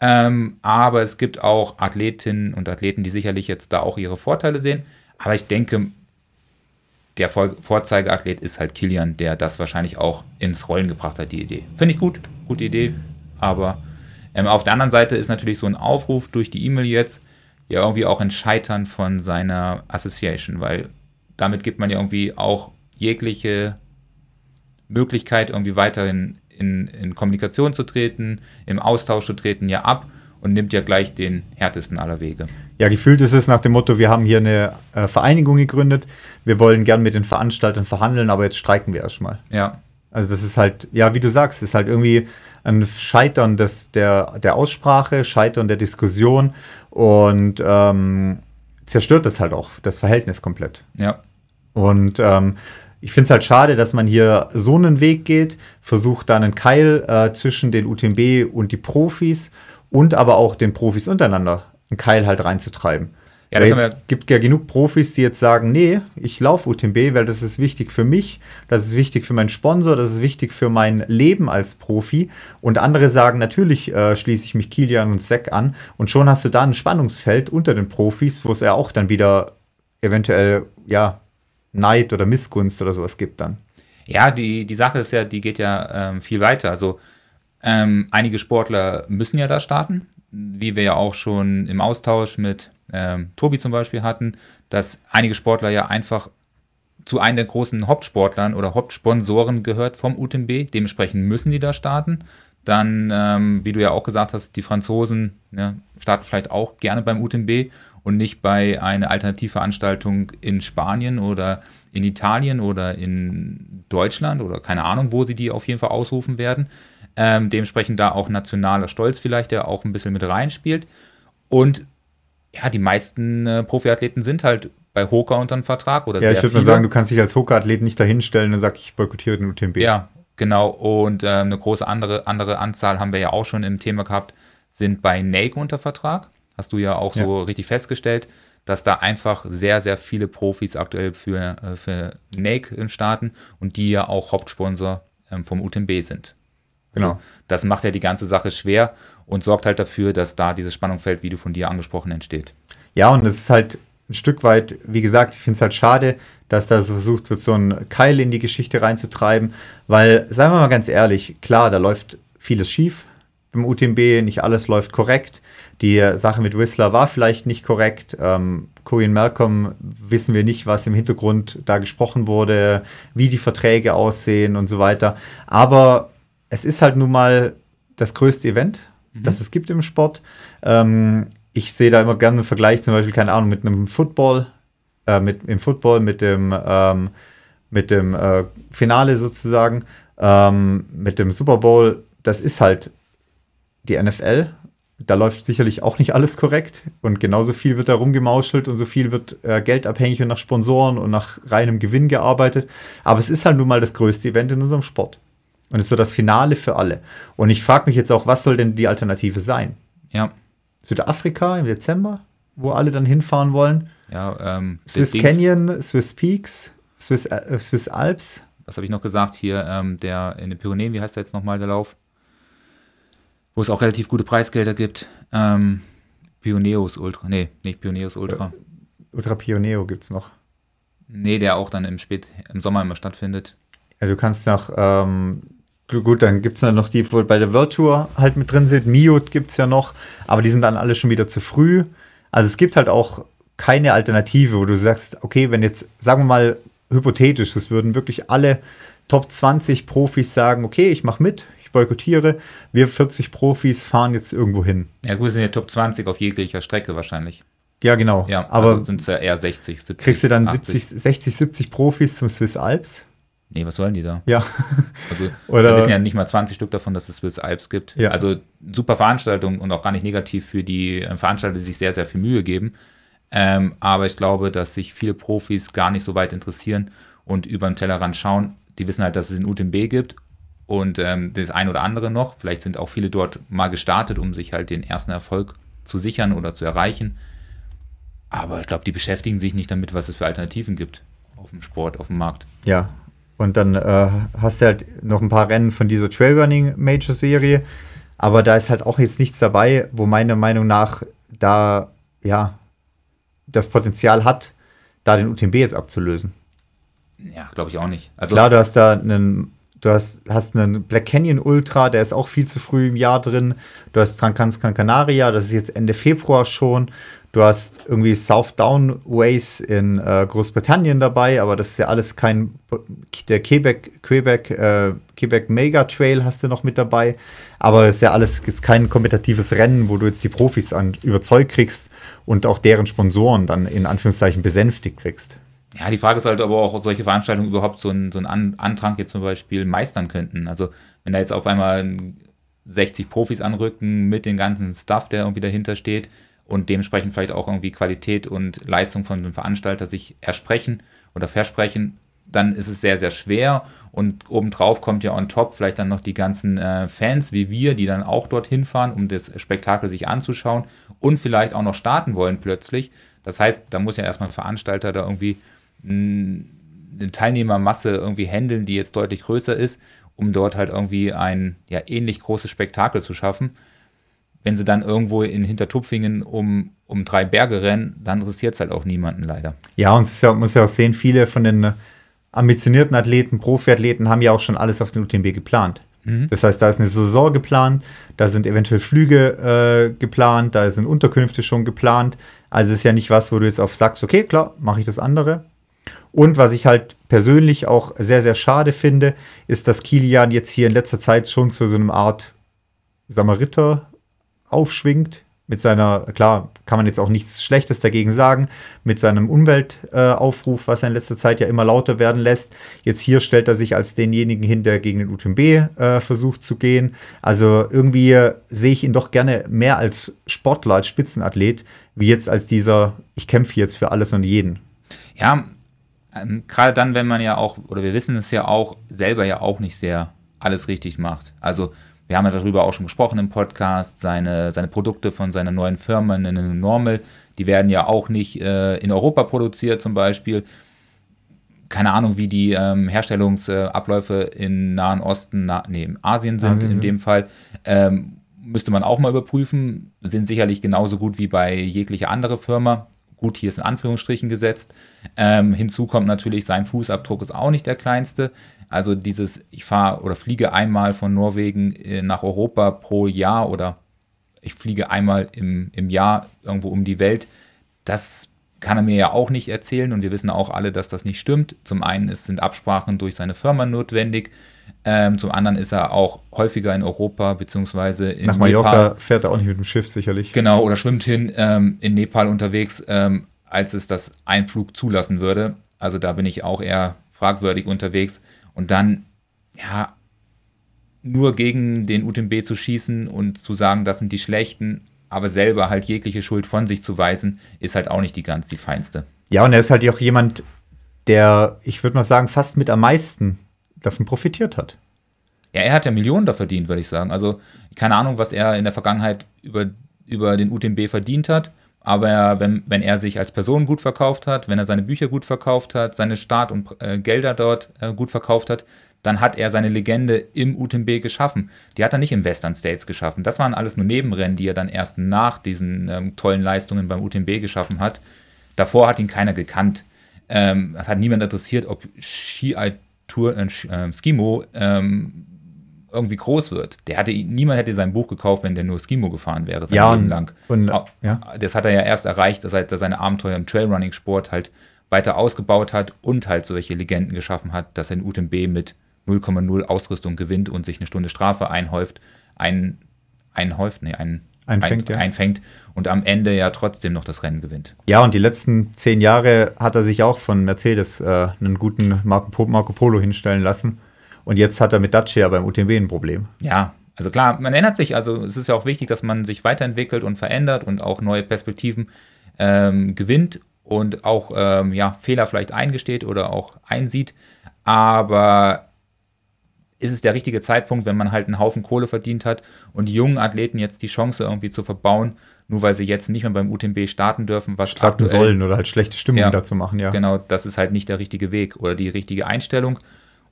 Ähm, aber es gibt auch Athletinnen und Athleten, die sicherlich jetzt da auch ihre Vorteile sehen. Aber ich denke, der Vor Vorzeigeathlet ist halt Kilian, der das wahrscheinlich auch ins Rollen gebracht hat, die Idee. Finde ich gut, gute Idee. Aber ähm, auf der anderen Seite ist natürlich so ein Aufruf durch die E-Mail jetzt ja irgendwie auch ein Scheitern von seiner Association, weil damit gibt man ja irgendwie auch jegliche Möglichkeit, irgendwie weiterhin in, in Kommunikation zu treten, im Austausch zu treten, ja ab und nimmt ja gleich den härtesten aller Wege. Ja, gefühlt ist es nach dem Motto, wir haben hier eine äh, Vereinigung gegründet, wir wollen gern mit den Veranstaltern verhandeln, aber jetzt streiken wir erstmal. Ja, Also das ist halt, ja, wie du sagst, ist halt irgendwie ein Scheitern des, der, der Aussprache, Scheitern der Diskussion und ähm, zerstört das halt auch, das Verhältnis komplett. ja, Und ähm, ich finde es halt schade, dass man hier so einen Weg geht, versucht da einen Keil äh, zwischen den UTMB und die Profis und aber auch den Profis untereinander einen Keil halt reinzutreiben. Ja, es gibt ja genug Profis, die jetzt sagen, nee, ich laufe UTMB, weil das ist wichtig für mich, das ist wichtig für meinen Sponsor, das ist wichtig für mein Leben als Profi. Und andere sagen, natürlich äh, schließe ich mich Kilian und Sek an. Und schon hast du da ein Spannungsfeld unter den Profis, wo es ja auch dann wieder eventuell, ja, Neid oder Missgunst oder sowas gibt dann. Ja, die, die Sache ist ja, die geht ja ähm, viel weiter. Also ähm, einige Sportler müssen ja da starten, wie wir ja auch schon im Austausch mit ähm, Tobi zum Beispiel hatten, dass einige Sportler ja einfach zu einem der großen Hauptsportlern oder Hauptsponsoren gehört vom UTMB. Dementsprechend müssen die da starten. Dann, ähm, wie du ja auch gesagt hast, die Franzosen ne, starten vielleicht auch gerne beim UTMB und nicht bei einer Alternativveranstaltung in Spanien oder in Italien oder in Deutschland oder keine Ahnung, wo sie die auf jeden Fall ausrufen werden. Ähm, dementsprechend da auch nationaler Stolz vielleicht, der auch ein bisschen mit reinspielt. Und ja, die meisten äh, Profiathleten sind halt bei Hoka unter einem Vertrag oder Ja, ich würde mal sagen, du kannst dich als Hoka-Athlet nicht dahinstellen und sagst, ich boykottiere den UTMB. Ja, genau. Und ähm, eine große andere, andere Anzahl haben wir ja auch schon im Thema gehabt, sind bei Nike unter Vertrag. Hast du ja auch so richtig festgestellt, dass da einfach sehr, sehr viele Profis aktuell für, äh, für Nike starten und die ja auch Hauptsponsor ähm, vom UTMB sind. Genau. Das macht ja die ganze Sache schwer und sorgt halt dafür, dass da dieses Spannungsfeld, wie du von dir angesprochen, entsteht. Ja, und es ist halt ein Stück weit, wie gesagt, ich finde es halt schade, dass da so versucht wird, so einen Keil in die Geschichte reinzutreiben, weil, seien wir mal ganz ehrlich, klar, da läuft vieles schief im UTMB, nicht alles läuft korrekt. Die Sache mit Whistler war vielleicht nicht korrekt. Ähm, Cohen Malcolm wissen wir nicht, was im Hintergrund da gesprochen wurde, wie die Verträge aussehen und so weiter. Aber es ist halt nun mal das größte Event, das es gibt im Sport. Ähm, ich sehe da immer gerne einen Vergleich, zum Beispiel, keine Ahnung, mit einem Football, äh, mit, im Football, mit dem, ähm, mit dem äh, Finale sozusagen, ähm, mit dem Super Bowl. Das ist halt die NFL. Da läuft sicherlich auch nicht alles korrekt und genauso viel wird da rumgemauschelt und so viel wird äh, geldabhängig und nach Sponsoren und nach reinem Gewinn gearbeitet. Aber es ist halt nun mal das größte Event in unserem Sport. Und es ist so das Finale für alle. Und ich frage mich jetzt auch, was soll denn die Alternative sein? Ja, Südafrika im Dezember, wo alle dann hinfahren wollen. ja. Ähm, Swiss Canyon, Swiss Peaks, Swiss, äh, Swiss Alps. was habe ich noch gesagt hier, ähm, der in den Pyrenäen, wie heißt der jetzt nochmal, der Lauf? Wo es auch relativ gute Preisgelder gibt. Ähm, Pioneos Ultra, nee, nicht Pioneos Ultra. Ultra Pioneo gibt es noch. Nee, der auch dann im Spät, im Sommer immer stattfindet. Ja, du kannst noch, ähm, gut, dann gibt es dann noch die, die bei der World Tour halt mit drin sind. Miot gibt es ja noch, aber die sind dann alle schon wieder zu früh. Also es gibt halt auch keine Alternative, wo du sagst, okay, wenn jetzt, sagen wir mal, hypothetisch, es würden wirklich alle Top 20 Profis sagen, okay, ich mache mit, ich boykottiere, wir 40 Profis fahren jetzt irgendwo hin. Ja, gut, sind ja Top 20 auf jeglicher Strecke wahrscheinlich. Ja, genau. Ja, aber also sind es ja eher 60, 70. kriegst du dann 80. 70, 60, 70 Profis zum Swiss Alps? Nee, was sollen die da? Ja. Also, Oder- wir wissen ja nicht mal 20 Stück davon, dass es Swiss Alps gibt. Ja. Also, super Veranstaltung und auch gar nicht negativ für die äh, Veranstalter, die sich sehr, sehr viel Mühe geben. Ähm, aber ich glaube, dass sich viele Profis gar nicht so weit interessieren und über den Tellerrand schauen. Die wissen halt, dass es den UTMB gibt und ähm, das ein oder andere noch. Vielleicht sind auch viele dort mal gestartet, um sich halt den ersten Erfolg zu sichern oder zu erreichen. Aber ich glaube, die beschäftigen sich nicht damit, was es für Alternativen gibt auf dem Sport, auf dem Markt. Ja. Und dann äh, hast du halt noch ein paar Rennen von dieser Trailrunning Major Serie. Aber da ist halt auch jetzt nichts dabei, wo meiner Meinung nach da, ja, das Potenzial hat, da den UTMB jetzt abzulösen. Ja, glaube ich auch nicht. Also, Klar, du hast da einen, du hast, hast einen Black Canyon Ultra, der ist auch viel zu früh im Jahr drin. Du hast Trancans Gran Canaria, das ist jetzt Ende Februar schon. Du hast irgendwie South Down Ways in äh, Großbritannien dabei, aber das ist ja alles kein, der Quebec, Quebec, äh, Quebec Mega Trail hast du noch mit dabei. Aber es ist ja alles jetzt kein kompetitives Rennen, wo du jetzt die Profis an, überzeugt kriegst und auch deren Sponsoren dann in Anführungszeichen besänftigt kriegst. Ja, die Frage ist halt aber auch, ob solche Veranstaltungen überhaupt so einen, so einen An Antrag jetzt zum Beispiel meistern könnten. Also, wenn da jetzt auf einmal 60 Profis anrücken mit dem ganzen Stuff, der irgendwie dahinter steht und dementsprechend vielleicht auch irgendwie Qualität und Leistung von dem Veranstalter sich ersprechen oder versprechen, dann ist es sehr, sehr schwer. Und obendrauf kommt ja on top vielleicht dann noch die ganzen äh, Fans wie wir, die dann auch dorthin fahren, um das Spektakel sich anzuschauen und vielleicht auch noch starten wollen plötzlich. Das heißt, da muss ja erstmal ein Veranstalter da irgendwie eine Teilnehmermasse irgendwie handeln, die jetzt deutlich größer ist, um dort halt irgendwie ein ja, ähnlich großes Spektakel zu schaffen. Wenn sie dann irgendwo in Hintertupfingen um, um drei Berge rennen, dann interessiert es halt auch niemanden leider. Ja, und ja, muss ja auch sehen, viele von den äh, ambitionierten Athleten, Profiathleten haben ja auch schon alles auf den UTMB geplant. Das heißt, da ist eine Saison geplant, da sind eventuell Flüge äh, geplant, da sind Unterkünfte schon geplant. Also es ist ja nicht was, wo du jetzt auf sagst, okay, klar, mache ich das andere. Und was ich halt persönlich auch sehr, sehr schade finde, ist, dass Kilian jetzt hier in letzter Zeit schon zu so einer Art, Ritter aufschwingt. Mit seiner, klar, kann man jetzt auch nichts Schlechtes dagegen sagen, mit seinem Umweltaufruf, äh, was er in letzter Zeit ja immer lauter werden lässt. Jetzt hier stellt er sich als denjenigen hin, der gegen den UTMB äh, versucht zu gehen. Also irgendwie sehe ich ihn doch gerne mehr als Sportler, als Spitzenathlet, wie jetzt als dieser, ich kämpfe jetzt für alles und jeden. Ja, ähm, gerade dann, wenn man ja auch, oder wir wissen es ja auch, selber ja auch nicht sehr alles richtig macht. Also wir haben ja darüber auch schon gesprochen im Podcast, seine, seine Produkte von seiner neuen Firma, eine Normal, die werden ja auch nicht äh, in Europa produziert zum Beispiel. Keine Ahnung, wie die ähm, Herstellungsabläufe im Nahen Osten, na, nee, in Asien sind Asien in dem Fall. Ähm, müsste man auch mal überprüfen. Sind sicherlich genauso gut wie bei jeglicher andere Firma. Gut, hier ist in Anführungsstrichen gesetzt. Ähm, hinzu kommt natürlich, sein Fußabdruck ist auch nicht der kleinste. Also dieses, ich fahre oder fliege einmal von Norwegen äh, nach Europa pro Jahr oder ich fliege einmal im, im Jahr irgendwo um die Welt, das kann er mir ja auch nicht erzählen und wir wissen auch alle, dass das nicht stimmt. Zum einen sind Absprachen durch seine Firma notwendig, ähm, zum anderen ist er auch häufiger in Europa beziehungsweise in Nach Mallorca fährt er auch nicht mit dem Schiff sicherlich. Genau, oder schwimmt hin ähm, in Nepal unterwegs, ähm, als es das Einflug zulassen würde. Also da bin ich auch eher fragwürdig unterwegs. Und dann, ja, nur gegen den UTMB zu schießen und zu sagen, das sind die Schlechten, aber selber halt jegliche Schuld von sich zu weisen, ist halt auch nicht die ganz die feinste. Ja, und er ist halt auch jemand, der, ich würde mal sagen, fast mit am meisten davon profitiert hat. Ja, er hat ja Millionen da verdient, würde ich sagen. Also keine Ahnung, was er in der Vergangenheit über, über den UTMB verdient hat. Aber er, wenn, wenn er sich als Person gut verkauft hat, wenn er seine Bücher gut verkauft hat, seine Start- und äh, Gelder dort äh, gut verkauft hat, dann hat er seine Legende im UTMB geschaffen. Die hat er nicht im Western States geschaffen. Das waren alles nur Nebenrennen, die er dann erst nach diesen ähm, tollen Leistungen beim UTMB geschaffen hat. Davor hat ihn keiner gekannt. Ähm, es hat niemand interessiert, ob Ski Tour, äh, äh, Skimo ähm, irgendwie groß wird. Der hatte, niemand hätte sein Buch gekauft, wenn der nur Skimo gefahren wäre, sein ja, Leben lang. Und, ja. Das hat er ja erst erreicht, dass er seine Abenteuer im Trailrunning-Sport halt weiter ausgebaut hat und halt solche Legenden geschaffen hat, dass er in UTMB mit 0,0 Ausrüstung gewinnt und sich eine Stunde Strafe einhäuft, ein, einhäuft, nee, ein, einfängt, ein, ja. einfängt und am Ende ja trotzdem noch das Rennen gewinnt. Ja, und die letzten zehn Jahre hat er sich auch von Mercedes äh, einen guten Marco, Marco Polo hinstellen lassen. Und jetzt hat er mit Dacia beim UTMB ein Problem. Ja, also klar, man ändert sich. Also es ist ja auch wichtig, dass man sich weiterentwickelt und verändert und auch neue Perspektiven ähm, gewinnt und auch ähm, ja, Fehler vielleicht eingesteht oder auch einsieht. Aber ist es der richtige Zeitpunkt, wenn man halt einen Haufen Kohle verdient hat und die jungen Athleten jetzt die Chance irgendwie zu verbauen, nur weil sie jetzt nicht mehr beim UTMB starten dürfen, was starten aktuell, sollen oder halt schlechte Stimmung ja, dazu machen, ja. Genau, das ist halt nicht der richtige Weg oder die richtige Einstellung.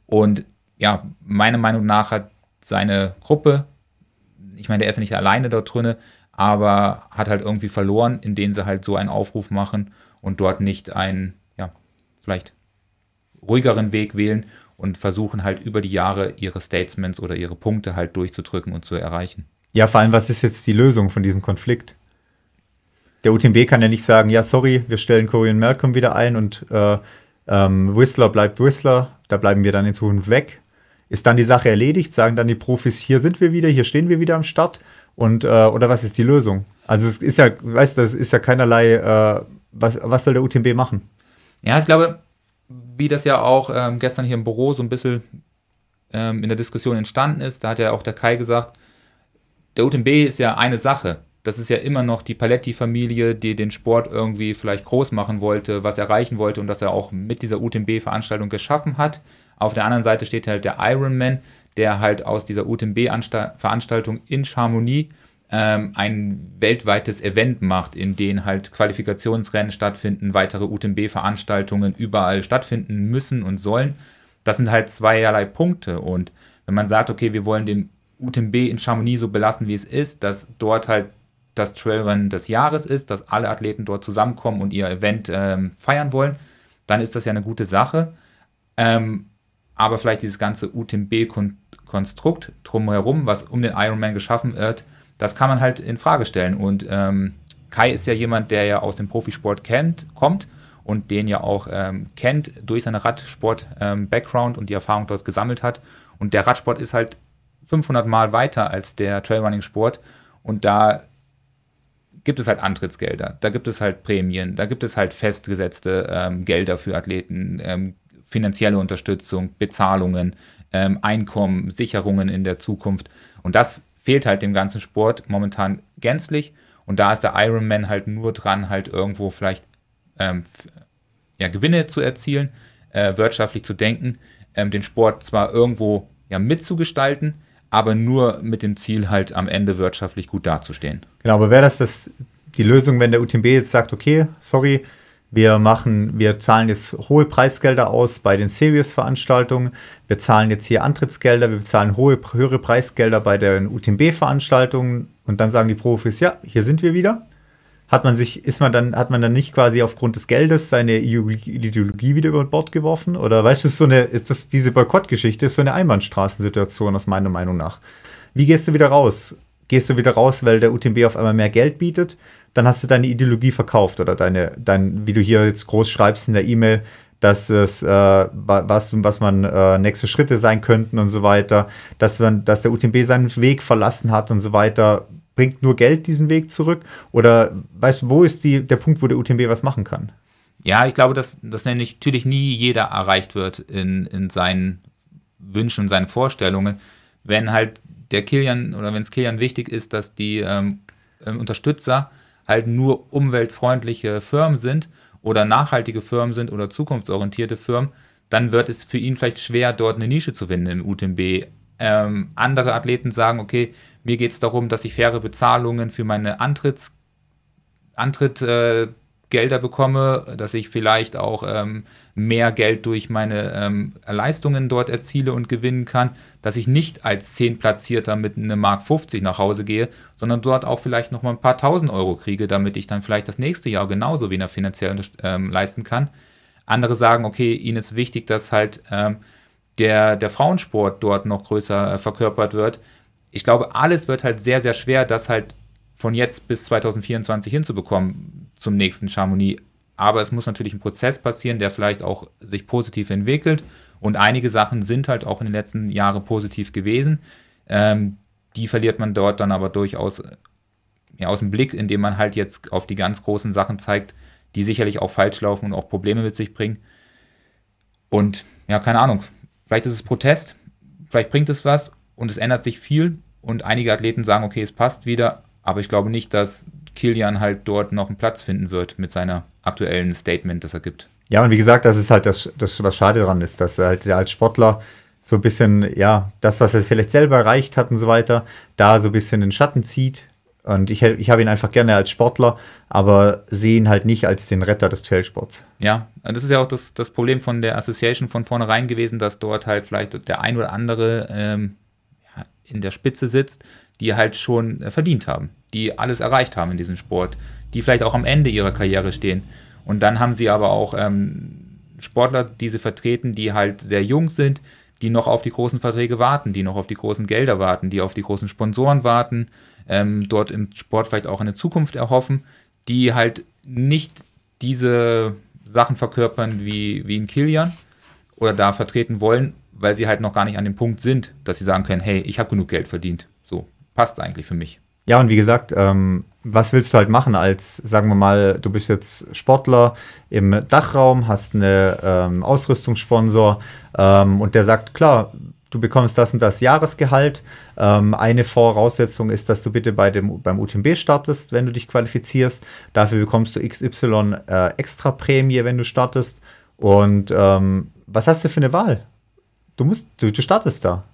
Und ja, meiner Meinung nach hat seine Gruppe, ich meine, der ist ja nicht alleine dort drinne, aber hat halt irgendwie verloren, indem sie halt so einen Aufruf machen und dort nicht einen, ja, vielleicht ruhigeren Weg wählen und versuchen halt über die Jahre ihre Statements oder ihre Punkte halt durchzudrücken und zu erreichen. Ja, vor allem, was ist jetzt die Lösung von diesem Konflikt? Der UTMB kann ja nicht sagen, ja, sorry, wir stellen Korean Malcolm wieder ein und äh, ähm, Whistler bleibt Whistler, da bleiben wir dann in Zukunft weg. Ist dann die Sache erledigt? Sagen dann die Profis, hier sind wir wieder, hier stehen wir wieder am Start? Und, äh, oder was ist die Lösung? Also es ist ja, weißt du, das ist ja keinerlei, äh, was, was soll der UTMB machen? Ja, ich glaube, wie das ja auch ähm, gestern hier im Büro so ein bisschen ähm, in der Diskussion entstanden ist, da hat ja auch der Kai gesagt, der UTMB ist ja eine Sache. Das ist ja immer noch die Paletti-Familie, die den Sport irgendwie vielleicht groß machen wollte, was erreichen wollte und das er auch mit dieser UTMB-Veranstaltung geschaffen hat. Auf der anderen Seite steht halt der Ironman, der halt aus dieser UTMB-Veranstaltung in Chamonix ähm, ein weltweites Event macht, in dem halt Qualifikationsrennen stattfinden, weitere UTMB-Veranstaltungen überall stattfinden müssen und sollen. Das sind halt zweierlei Punkte. Und wenn man sagt, okay, wir wollen den UTMB in Chamonix so belassen, wie es ist, dass dort halt das Trailrun des Jahres ist, dass alle Athleten dort zusammenkommen und ihr Event ähm, feiern wollen, dann ist das ja eine gute Sache. Ähm, aber vielleicht dieses ganze UTMB-Konstrukt drumherum, was um den Ironman geschaffen wird, das kann man halt in Frage stellen. Und ähm, Kai ist ja jemand, der ja aus dem Profisport kennt, kommt und den ja auch ähm, kennt durch seine Radsport-Background ähm, und die Erfahrung dort gesammelt hat. Und der Radsport ist halt 500 Mal weiter als der Trailrunning-Sport. Und da gibt es halt Antrittsgelder, da gibt es halt Prämien, da gibt es halt festgesetzte ähm, Gelder für Athleten, ähm, finanzielle Unterstützung, Bezahlungen, ähm, Einkommen, Sicherungen in der Zukunft. Und das fehlt halt dem ganzen Sport momentan gänzlich. Und da ist der Ironman halt nur dran, halt irgendwo vielleicht ähm, ja, Gewinne zu erzielen, äh, wirtschaftlich zu denken, ähm, den Sport zwar irgendwo ja, mitzugestalten, aber nur mit dem Ziel, halt am Ende wirtschaftlich gut dazustehen. Genau, aber wäre das, das die Lösung, wenn der UTMB jetzt sagt, okay, sorry, wir machen, wir zahlen jetzt hohe Preisgelder aus bei den Serious-Veranstaltungen. Wir zahlen jetzt hier Antrittsgelder, wir zahlen hohe, höhere Preisgelder bei den UTMB-Veranstaltungen. Und dann sagen die Profis, ja, hier sind wir wieder. Hat man sich, ist man dann, hat man dann nicht quasi aufgrund des Geldes seine Ideologie wieder über Bord geworfen? Oder weißt du, so eine, ist das, diese Boykottgeschichte ist so eine Einbahnstraßensituation aus meiner Meinung nach. Wie gehst du wieder raus? Gehst du wieder raus, weil der UTMB auf einmal mehr Geld bietet? Dann hast du deine Ideologie verkauft oder deine, dein, wie du hier jetzt groß schreibst in der E-Mail, dass es, äh, was, was man äh, nächste Schritte sein könnten und so weiter, dass, man, dass der UTMB seinen Weg verlassen hat und so weiter. Bringt nur Geld diesen Weg zurück? Oder weißt du, wo ist die, der Punkt, wo der UTMB was machen kann? Ja, ich glaube, dass, dass natürlich nie jeder erreicht wird in, in seinen Wünschen und seinen Vorstellungen. Wenn halt der Kilian oder wenn es Kilian wichtig ist, dass die ähm, ähm Unterstützer halt nur umweltfreundliche Firmen sind oder nachhaltige Firmen sind oder zukunftsorientierte Firmen, dann wird es für ihn vielleicht schwer, dort eine Nische zu finden im UTMB. Ähm, andere Athleten sagen, okay, mir geht es darum, dass ich faire Bezahlungen für meine Antritts, Antritt äh, Gelder bekomme, dass ich vielleicht auch ähm, mehr Geld durch meine ähm, Leistungen dort erziele und gewinnen kann, dass ich nicht als Zehnplatzierter mit einem Mark 50 nach Hause gehe, sondern dort auch vielleicht noch mal ein paar tausend Euro kriege, damit ich dann vielleicht das nächste Jahr genauso wieder finanziell ähm, leisten kann. Andere sagen, okay, ihnen ist wichtig, dass halt ähm, der, der Frauensport dort noch größer äh, verkörpert wird. Ich glaube, alles wird halt sehr, sehr schwer, das halt von jetzt bis 2024 hinzubekommen zum nächsten Chamonix. Aber es muss natürlich ein Prozess passieren, der vielleicht auch sich positiv entwickelt. Und einige Sachen sind halt auch in den letzten Jahren positiv gewesen. Ähm, die verliert man dort dann aber durchaus ja, aus dem Blick, indem man halt jetzt auf die ganz großen Sachen zeigt, die sicherlich auch falsch laufen und auch Probleme mit sich bringen. Und ja, keine Ahnung, vielleicht ist es Protest, vielleicht bringt es was und es ändert sich viel und einige Athleten sagen, okay, es passt wieder, aber ich glaube nicht, dass Kilian halt dort noch einen Platz finden wird mit seiner aktuellen Statement, das er gibt. Ja, und wie gesagt, das ist halt das, das was schade daran ist, dass er halt als Sportler so ein bisschen, ja, das, was er vielleicht selber erreicht hat und so weiter, da so ein bisschen den Schatten zieht. Und ich, ich habe ihn einfach gerne als Sportler, aber sehe ihn halt nicht als den Retter des Trailsports. Ja, das ist ja auch das, das Problem von der Association von vornherein gewesen, dass dort halt vielleicht der ein oder andere ähm, in der Spitze sitzt, die halt schon verdient haben, die alles erreicht haben in diesem Sport, die vielleicht auch am Ende ihrer Karriere stehen. Und dann haben sie aber auch ähm, Sportler, die sie vertreten, die halt sehr jung sind, die noch auf die großen Verträge warten, die noch auf die großen Gelder warten, die auf die großen Sponsoren warten, ähm, dort im Sport vielleicht auch eine Zukunft erhoffen, die halt nicht diese Sachen verkörpern wie, wie in Kilian oder da vertreten wollen, weil sie halt noch gar nicht an dem Punkt sind, dass sie sagen können, hey, ich habe genug Geld verdient. So, passt eigentlich für mich. Ja, und wie gesagt, ähm, was willst du halt machen als, sagen wir mal, du bist jetzt Sportler im Dachraum, hast einen ähm, Ausrüstungssponsor ähm, und der sagt, klar, du bekommst das und das Jahresgehalt. Ähm, eine Voraussetzung ist, dass du bitte bei dem, beim UTMB startest, wenn du dich qualifizierst. Dafür bekommst du XY äh, extra Prämie, wenn du startest. Und ähm, was hast du für eine Wahl? Du musst, du, du startest da.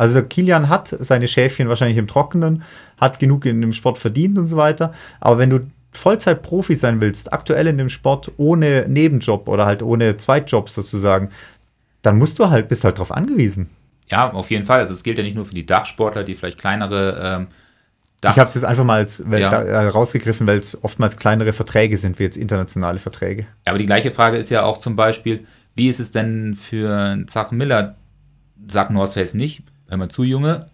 Also Kilian hat seine Schäfchen wahrscheinlich im Trockenen, hat genug in dem Sport verdient und so weiter. Aber wenn du Vollzeit-Profi sein willst, aktuell in dem Sport ohne Nebenjob oder halt ohne Zweitjob sozusagen, dann musst du halt, bist halt drauf angewiesen. Ja, auf jeden Fall. Also es gilt ja nicht nur für die Dachsportler, die vielleicht kleinere ähm, Dach ich habe es jetzt einfach mal als, weil, ja. da, äh, rausgegriffen, weil es oftmals kleinere Verträge sind, wie jetzt internationale Verträge. Aber die gleiche Frage ist ja auch zum Beispiel, wie ist es denn für Zach Miller? Sagt North Face nicht, hör mal zu, Junge,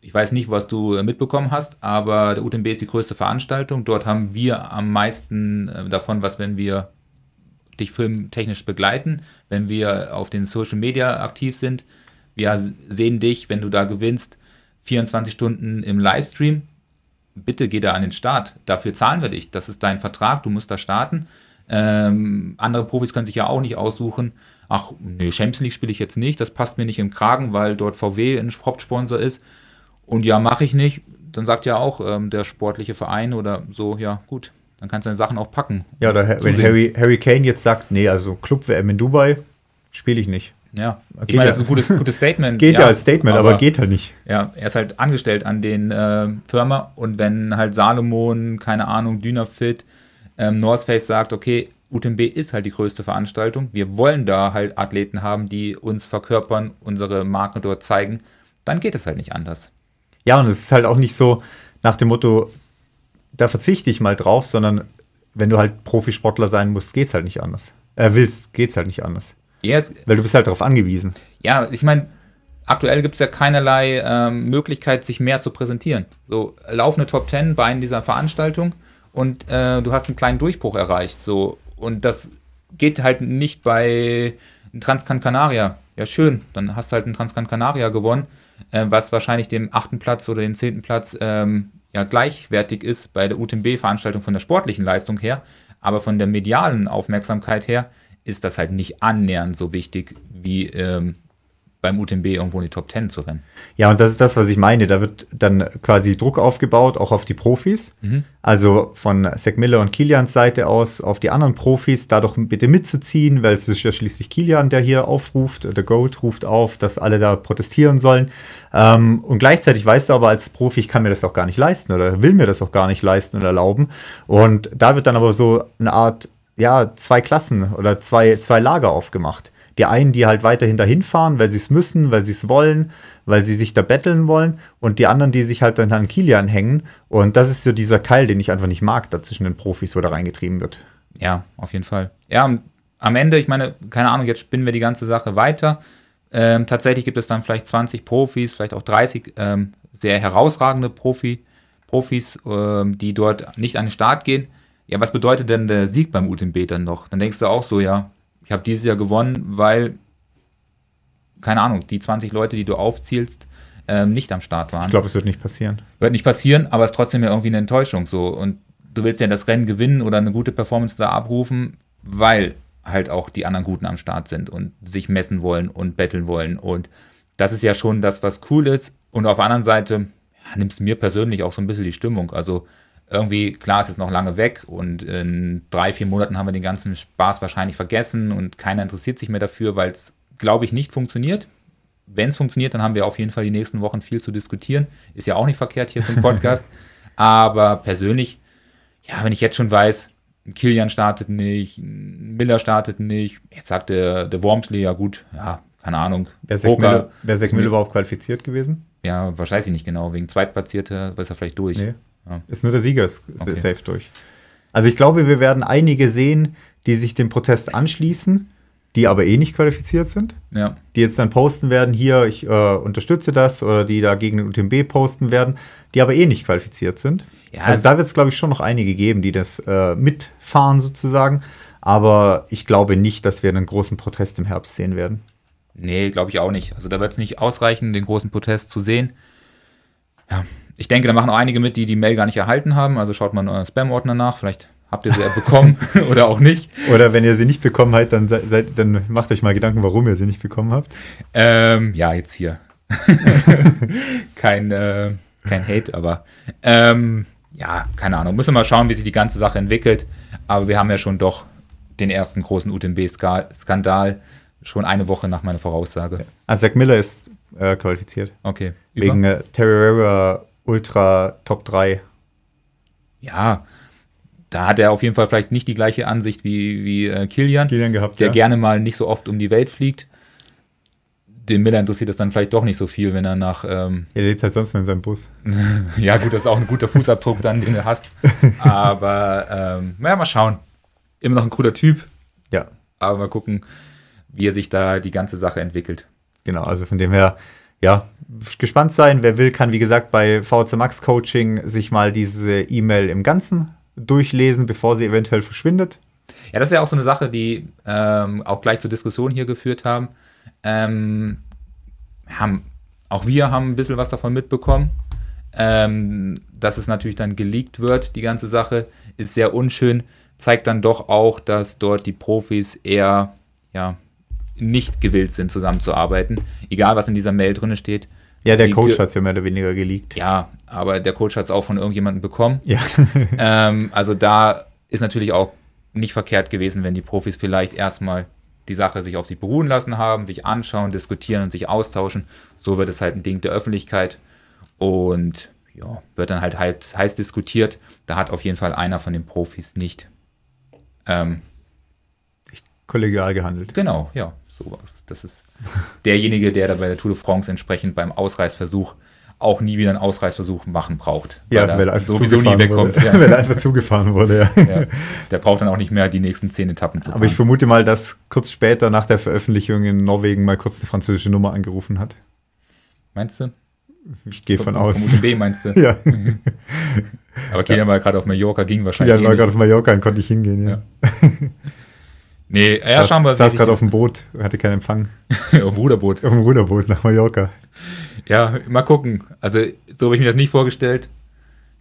ich weiß nicht, was du äh, mitbekommen hast, aber der UTMB ist die größte Veranstaltung. Dort haben wir am meisten äh, davon, was wenn wir dich filmtechnisch begleiten, wenn wir auf den Social Media aktiv sind. Wir sehen dich, wenn du da gewinnst, 24 Stunden im Livestream. Bitte geh da an den Start. Dafür zahlen wir dich. Das ist dein Vertrag. Du musst da starten. Ähm, andere Profis können sich ja auch nicht aussuchen, ach, nee, Champions League spiele ich jetzt nicht, das passt mir nicht im Kragen, weil dort VW ein Hauptsponsor ist. Und ja, mache ich nicht. Dann sagt ja auch ähm, der sportliche Verein oder so, ja, gut, dann kannst du deine Sachen auch packen. Ja, oder wenn Harry, Harry Kane jetzt sagt, nee, also Club-WM in Dubai spiele ich nicht. Ja, geht ich meine, das ist ein gutes, gutes Statement. geht ja, ja als Statement, aber, aber, geht halt nicht. Ja, er ist halt angestellt an den äh, Firma und wenn halt Salomon, keine Ahnung, Dynafit, ähm, North Face sagt, okay, UTMB ist halt die größte Veranstaltung. Wir wollen da halt Athleten haben, die uns verkörpern, unsere Marken dort zeigen. Dann geht es halt nicht anders. Ja, und es ist halt auch nicht so nach dem Motto, da verzichte ich mal drauf, sondern wenn du halt Profisportler sein musst, geht es halt nicht anders. Äh, willst, es halt nicht anders. Yes. Weil du bist halt darauf angewiesen. Ja, ich meine, aktuell gibt es ja keinerlei ähm, Möglichkeit, sich mehr zu präsentieren. So, laufende Top Ten bei dieser Veranstaltung und äh, du hast einen kleinen Durchbruch erreicht. So, und das geht halt nicht bei Transcan Canaria. Ja, schön, dann hast du halt einen Transcan Canaria gewonnen, äh, was wahrscheinlich dem achten Platz oder den zehnten Platz ähm, ja gleichwertig ist bei der UTMB-Veranstaltung von der sportlichen Leistung her. Aber von der medialen Aufmerksamkeit her ist das halt nicht annähernd so wichtig wie ähm, beim UTMB irgendwo in die Top 10 zu rennen. Ja, und das ist das, was ich meine. Da wird dann quasi Druck aufgebaut, auch auf die Profis. Mhm. Also von Zack Miller und Kilians Seite aus auf die anderen Profis, da doch bitte mitzuziehen, weil es ist ja schließlich Kilian, der hier aufruft. Der Goat ruft auf, dass alle da protestieren sollen. Ähm, und gleichzeitig weißt du aber als Profi, ich kann mir das auch gar nicht leisten oder will mir das auch gar nicht leisten und erlauben. Und da wird dann aber so eine Art, ja, zwei Klassen oder zwei, zwei Lager aufgemacht. Die einen, die halt weiterhin dahin fahren, weil sie es müssen, weil sie es wollen, weil sie sich da betteln wollen. Und die anderen, die sich halt dann an Kilian hängen. Und das ist so dieser Keil, den ich einfach nicht mag, da zwischen den Profis, wo da reingetrieben wird. Ja, auf jeden Fall. Ja, am Ende, ich meine, keine Ahnung, jetzt spinnen wir die ganze Sache weiter. Ähm, tatsächlich gibt es dann vielleicht 20 Profis, vielleicht auch 30 ähm, sehr herausragende Profi, Profis, ähm, die dort nicht an den Start gehen. Ja, was bedeutet denn der Sieg beim UTMB dann noch? Dann denkst du auch so, ja, ich habe dieses Jahr gewonnen, weil, keine Ahnung, die 20 Leute, die du aufzielst, ähm, nicht am Start waren. Ich glaube, es wird nicht passieren. Wird nicht passieren, aber es ist trotzdem ja irgendwie eine Enttäuschung so. Und du willst ja das Rennen gewinnen oder eine gute Performance da abrufen, weil halt auch die anderen Guten am Start sind und sich messen wollen und betteln wollen. Und das ist ja schon das, was cool ist. Und auf der anderen Seite ja, nimmt es mir persönlich auch so ein bisschen die Stimmung. Also irgendwie, klar, es ist noch lange weg und in drei, vier Monaten haben wir den ganzen Spaß wahrscheinlich vergessen und keiner interessiert sich mehr dafür, weil es, glaube ich, nicht funktioniert. Wenn es funktioniert, dann haben wir auf jeden Fall die nächsten Wochen viel zu diskutieren. Ist ja auch nicht verkehrt hier für den Podcast. Aber persönlich, ja, wenn ich jetzt schon weiß, Kilian startet nicht, Miller startet nicht. Jetzt sagt der, der Wormsley, ja gut, ja, keine Ahnung. Wäre Zack Miller, Miller überhaupt qualifiziert gewesen? Ja, wahrscheinlich nicht genau. Wegen Zweitplatzierter ist er vielleicht durch. Nee. Ja. Ist nur der Sieger ist okay. safe durch. Also ich glaube, wir werden einige sehen, die sich dem Protest anschließen, die aber eh nicht qualifiziert sind. Ja. Die jetzt dann posten werden, hier, ich äh, unterstütze das, oder die da gegen den UTMB posten werden, die aber eh nicht qualifiziert sind. Ja, also, also da wird es, glaube ich, schon noch einige geben, die das äh, mitfahren sozusagen. Aber ich glaube nicht, dass wir einen großen Protest im Herbst sehen werden. Nee, glaube ich auch nicht. Also da wird es nicht ausreichen, den großen Protest zu sehen. Ja, ich denke, da machen auch einige mit, die die Mail gar nicht erhalten haben. Also schaut mal in euren Spam-Ordner nach. Vielleicht habt ihr sie ja bekommen oder auch nicht. Oder wenn ihr sie nicht bekommen habt, dann, seid, dann macht euch mal Gedanken, warum ihr sie nicht bekommen habt. Ähm, ja, jetzt hier. kein, äh, kein Hate, aber ähm, ja, keine Ahnung. Müssen wir mal schauen, wie sich die ganze Sache entwickelt. Aber wir haben ja schon doch den ersten großen UTMB-Skandal schon eine Woche nach meiner Voraussage. Also Zach Miller ist äh, qualifiziert. Okay. Über? Wegen äh, Terrera Ultra Top 3. Ja, da hat er auf jeden Fall vielleicht nicht die gleiche Ansicht wie, wie äh, Kilian, Kilian gehabt, der ja. gerne mal nicht so oft um die Welt fliegt. Den Miller interessiert das dann vielleicht doch nicht so viel, wenn er nach. Ähm, er lebt halt sonst nur in seinem Bus. ja, gut, das ist auch ein guter Fußabdruck dann, den du hast. Aber ähm, ja, mal schauen. Immer noch ein cooler Typ. Ja. Aber mal gucken, wie er sich da die ganze Sache entwickelt. Genau, also von dem her, ja, gespannt sein. Wer will, kann wie gesagt bei VC Max Coaching sich mal diese E-Mail im Ganzen durchlesen, bevor sie eventuell verschwindet. Ja, das ist ja auch so eine Sache, die ähm, auch gleich zur Diskussion hier geführt haben. Ähm, haben. Auch wir haben ein bisschen was davon mitbekommen. Ähm, dass es natürlich dann geleakt wird, die ganze Sache, ist sehr unschön. Zeigt dann doch auch, dass dort die Profis eher ja, nicht gewillt sind, zusammenzuarbeiten. Egal, was in dieser Mail drin steht. Ja, der Coach hat es ja mehr oder weniger geleakt. Ja, aber der Coach hat es auch von irgendjemandem bekommen. Ja. ähm, also da ist natürlich auch nicht verkehrt gewesen, wenn die Profis vielleicht erstmal die Sache sich auf sich beruhen lassen haben, sich anschauen, diskutieren und sich austauschen. So wird es halt ein Ding der Öffentlichkeit und ja, wird dann halt heiß, heiß diskutiert. Da hat auf jeden Fall einer von den Profis nicht ähm, kollegial gehandelt. Genau, ja sowas. Das ist derjenige, der da bei der Tour de France entsprechend beim Ausreißversuch auch nie wieder einen Ausreißversuch machen braucht. Ja, weil, weil er sowieso nie wegkommt. Ja. weil er einfach zugefahren wurde, ja. ja. Der braucht dann auch nicht mehr die nächsten zehn Etappen zu fahren. Aber ich vermute mal, dass kurz später nach der Veröffentlichung in Norwegen mal kurz eine französische Nummer angerufen hat. Meinst du? Ich gehe von aus. Vom B meinst du? ja. Aber Kilian ja. war gerade auf Mallorca, ging wahrscheinlich. Ja, war gerade auf Mallorca, dann konnte ich hingehen, ja. ja. Nee, ja, saß, schauen wir. Saß gerade auf dem Boot, hatte keinen Empfang. auf dem Ruderboot. Auf dem Ruderboot nach Mallorca. Ja, mal gucken. Also, so habe ich mir das nicht vorgestellt.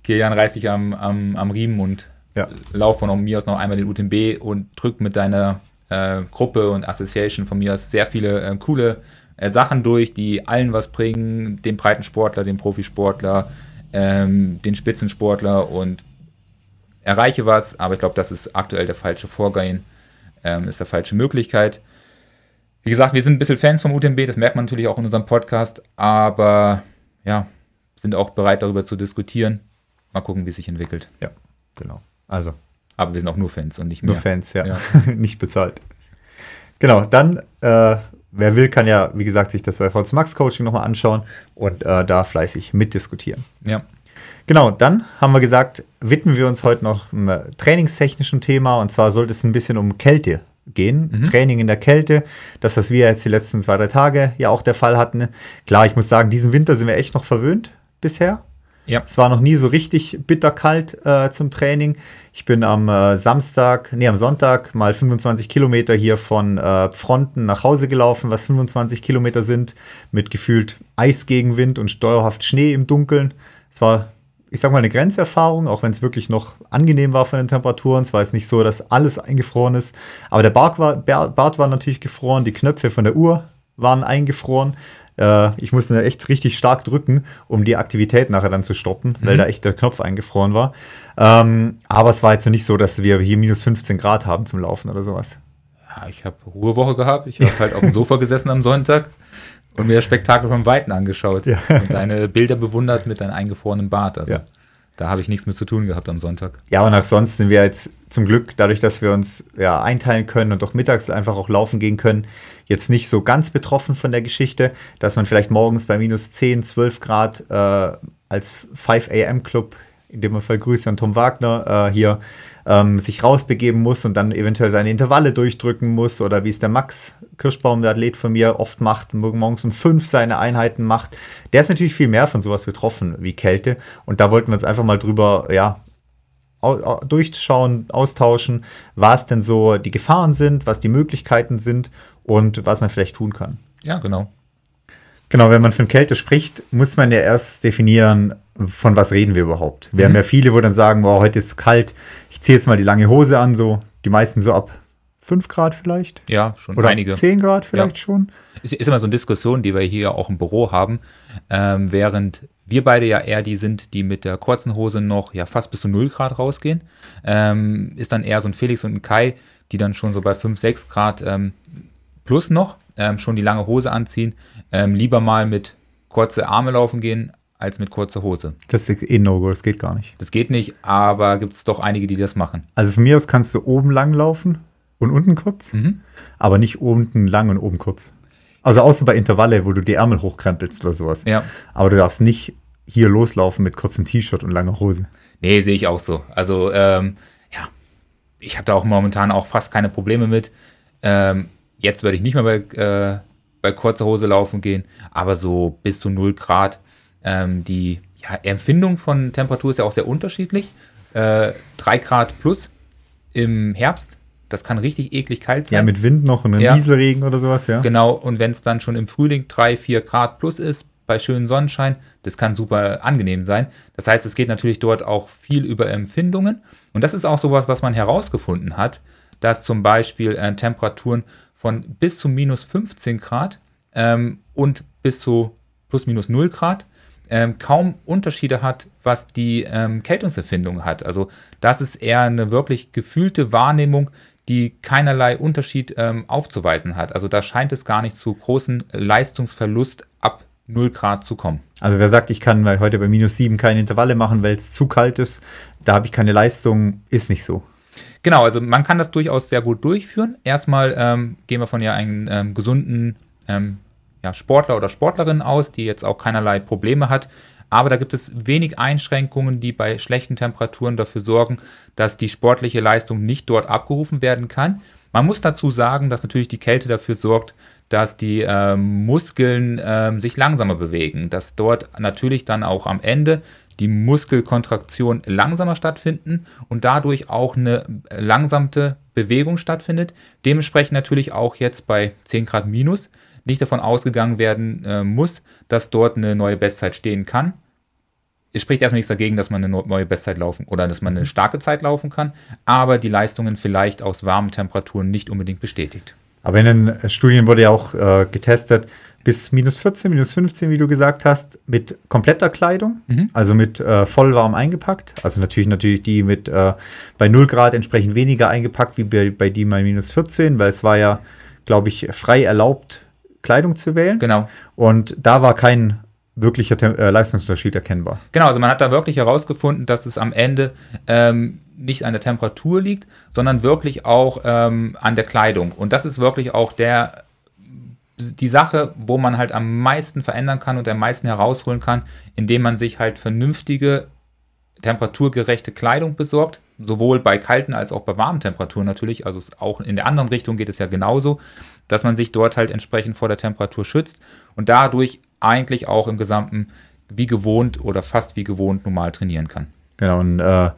Kilian reißt sich am, am, am Riemen und ja. lauf von mir aus noch einmal den UTMB und drückt mit deiner äh, Gruppe und Association von mir aus sehr viele äh, coole äh, Sachen durch, die allen was bringen, dem Breitensportler, dem Profisportler, ähm, den Spitzensportler und erreiche was, aber ich glaube, das ist aktuell der falsche Vorgehen ähm, ist der falsche Möglichkeit. Wie gesagt, wir sind ein bisschen Fans vom UTMB, das merkt man natürlich auch in unserem Podcast, aber ja, sind auch bereit darüber zu diskutieren. Mal gucken, wie es sich entwickelt. Ja, genau. Also. Aber wir sind auch nur Fans und nicht mehr. Nur Fans, ja. ja. nicht bezahlt. Genau, dann, äh, wer will, kann ja, wie gesagt, sich das bei VZ Max Coaching nochmal anschauen und äh, da fleißig mitdiskutieren. Ja. Genau, dann haben wir gesagt, widmen wir uns heute noch einem trainingstechnischen Thema und zwar sollte es ein bisschen um Kälte gehen. Mhm. Training in der Kälte, das, was wir jetzt die letzten zwei, drei Tage ja auch der Fall hatten. Klar, ich muss sagen, diesen Winter sind wir echt noch verwöhnt bisher. Ja. Es war noch nie so richtig bitterkalt äh, zum Training. Ich bin am äh, Samstag, nee, am Sonntag mal 25 Kilometer hier von äh, Fronten nach Hause gelaufen, was 25 Kilometer sind, mit gefühlt Eisgegenwind und dauerhaft Schnee im Dunkeln. Es war, ich sag mal, eine Grenzerfahrung, auch wenn es wirklich noch angenehm war von den Temperaturen. Es war jetzt nicht so, dass alles eingefroren ist. Aber der Bart war, Bart war natürlich gefroren, die Knöpfe von der Uhr waren eingefroren. Äh, ich musste echt richtig stark drücken, um die Aktivität nachher dann zu stoppen, mhm. weil da echt der Knopf eingefroren war. Ähm, aber es war jetzt nicht so, dass wir hier minus 15 Grad haben zum Laufen oder sowas. Ja, ich habe Ruhewoche gehabt. Ich habe halt auf dem Sofa gesessen am Sonntag und mir das Spektakel vom Weiten angeschaut ja. und deine Bilder bewundert mit deinem eingefrorenen Bart. Also. Ja. Da habe ich nichts mit zu tun gehabt am Sonntag. Ja, und auch sonst sind wir jetzt zum Glück, dadurch, dass wir uns ja, einteilen können und auch mittags einfach auch laufen gehen können, jetzt nicht so ganz betroffen von der Geschichte, dass man vielleicht morgens bei minus 10, 12 Grad äh, als 5 AM Club, in dem Fall Grüße an Tom Wagner, äh, hier ähm, sich rausbegeben muss und dann eventuell seine Intervalle durchdrücken muss oder wie es der Max Kirschbaum, der Athlet von mir, oft macht, morgens um fünf seine Einheiten macht. Der ist natürlich viel mehr von sowas betroffen wie Kälte und da wollten wir uns einfach mal drüber, ja, durchschauen, austauschen, was denn so die Gefahren sind, was die Möglichkeiten sind und was man vielleicht tun kann. Ja, genau. Genau, wenn man von Kälte spricht, muss man ja erst definieren, von was reden wir überhaupt. Wir mhm. haben ja viele, wo dann sagen, wow, heute ist es kalt, ich ziehe jetzt mal die lange Hose an, so die meisten so ab 5 Grad vielleicht. Ja, schon Oder einige. 10 Grad vielleicht ja. schon. Es ist immer so eine Diskussion, die wir hier auch im Büro haben, ähm, während wir beide ja eher die sind, die mit der kurzen Hose noch ja fast bis zu 0 Grad rausgehen, ähm, ist dann eher so ein Felix und ein Kai, die dann schon so bei 5, 6 Grad ähm, plus noch ähm, schon die lange Hose anziehen, ähm, lieber mal mit kurze Arme laufen gehen, als mit kurzer Hose. Das ist eh No-Go, das geht gar nicht. Das geht nicht, aber gibt es doch einige, die das machen. Also von mir aus kannst du oben lang laufen und unten kurz, mhm. aber nicht unten lang und oben kurz. Also außer bei Intervalle, wo du die Ärmel hochkrempelst oder sowas. Ja. Aber du darfst nicht hier loslaufen mit kurzem T-Shirt und langer Hose. Nee, sehe ich auch so. Also, ähm, ja, ich habe da auch momentan auch fast keine Probleme mit. Ähm, jetzt würde ich nicht mehr bei, äh, bei kurzer Hose laufen gehen, aber so bis zu 0 Grad. Ähm, die ja, Empfindung von Temperatur ist ja auch sehr unterschiedlich. Äh, 3 Grad plus im Herbst das kann richtig eklig kalt sein. Ja, mit Wind noch und ja. Nieselregen oder sowas, ja. Genau, und wenn es dann schon im Frühling 3, 4 Grad plus ist, bei schönem Sonnenschein, das kann super angenehm sein. Das heißt, es geht natürlich dort auch viel über Empfindungen. Und das ist auch sowas, was man herausgefunden hat, dass zum Beispiel äh, Temperaturen von bis zu minus 15 Grad ähm, und bis zu plus minus 0 Grad ähm, kaum Unterschiede hat, was die ähm, Kältungsempfindung hat. Also das ist eher eine wirklich gefühlte Wahrnehmung, die keinerlei Unterschied ähm, aufzuweisen hat. Also da scheint es gar nicht zu großen Leistungsverlust ab 0 Grad zu kommen. Also wer sagt, ich kann heute bei minus 7 keine Intervalle machen, weil es zu kalt ist, da habe ich keine Leistung, ist nicht so. Genau, also man kann das durchaus sehr gut durchführen. Erstmal ähm, gehen wir von ja einem ähm, gesunden ähm, ja, Sportler oder Sportlerin aus, die jetzt auch keinerlei Probleme hat, aber da gibt es wenig Einschränkungen, die bei schlechten Temperaturen dafür sorgen, dass die sportliche Leistung nicht dort abgerufen werden kann. Man muss dazu sagen, dass natürlich die Kälte dafür sorgt, dass die äh, Muskeln äh, sich langsamer bewegen, dass dort natürlich dann auch am Ende die Muskelkontraktion langsamer stattfinden und dadurch auch eine langsamte Bewegung stattfindet. Dementsprechend natürlich auch jetzt bei 10 Grad minus nicht davon ausgegangen werden äh, muss, dass dort eine neue Bestzeit stehen kann es spricht erstmal nichts dagegen, dass man eine neue Bestzeit laufen oder dass man eine starke Zeit laufen kann, aber die Leistungen vielleicht aus warmen Temperaturen nicht unbedingt bestätigt. Aber in den Studien wurde ja auch äh, getestet, bis minus 14, minus 15, wie du gesagt hast, mit kompletter Kleidung, mhm. also mit äh, voll warm eingepackt. Also natürlich natürlich die mit äh, bei 0 Grad entsprechend weniger eingepackt wie bei, bei die bei minus 14, weil es war ja, glaube ich, frei erlaubt, Kleidung zu wählen. Genau. Und da war kein wirklicher äh, Leistungsunterschied erkennbar. Genau, also man hat da wirklich herausgefunden, dass es am Ende ähm, nicht an der Temperatur liegt, sondern wirklich auch ähm, an der Kleidung. Und das ist wirklich auch der die Sache, wo man halt am meisten verändern kann und am meisten herausholen kann, indem man sich halt vernünftige, temperaturgerechte Kleidung besorgt, sowohl bei kalten als auch bei warmen Temperaturen natürlich. Also auch in der anderen Richtung geht es ja genauso, dass man sich dort halt entsprechend vor der Temperatur schützt und dadurch eigentlich auch im Gesamten wie gewohnt oder fast wie gewohnt normal trainieren kann. Genau, und äh,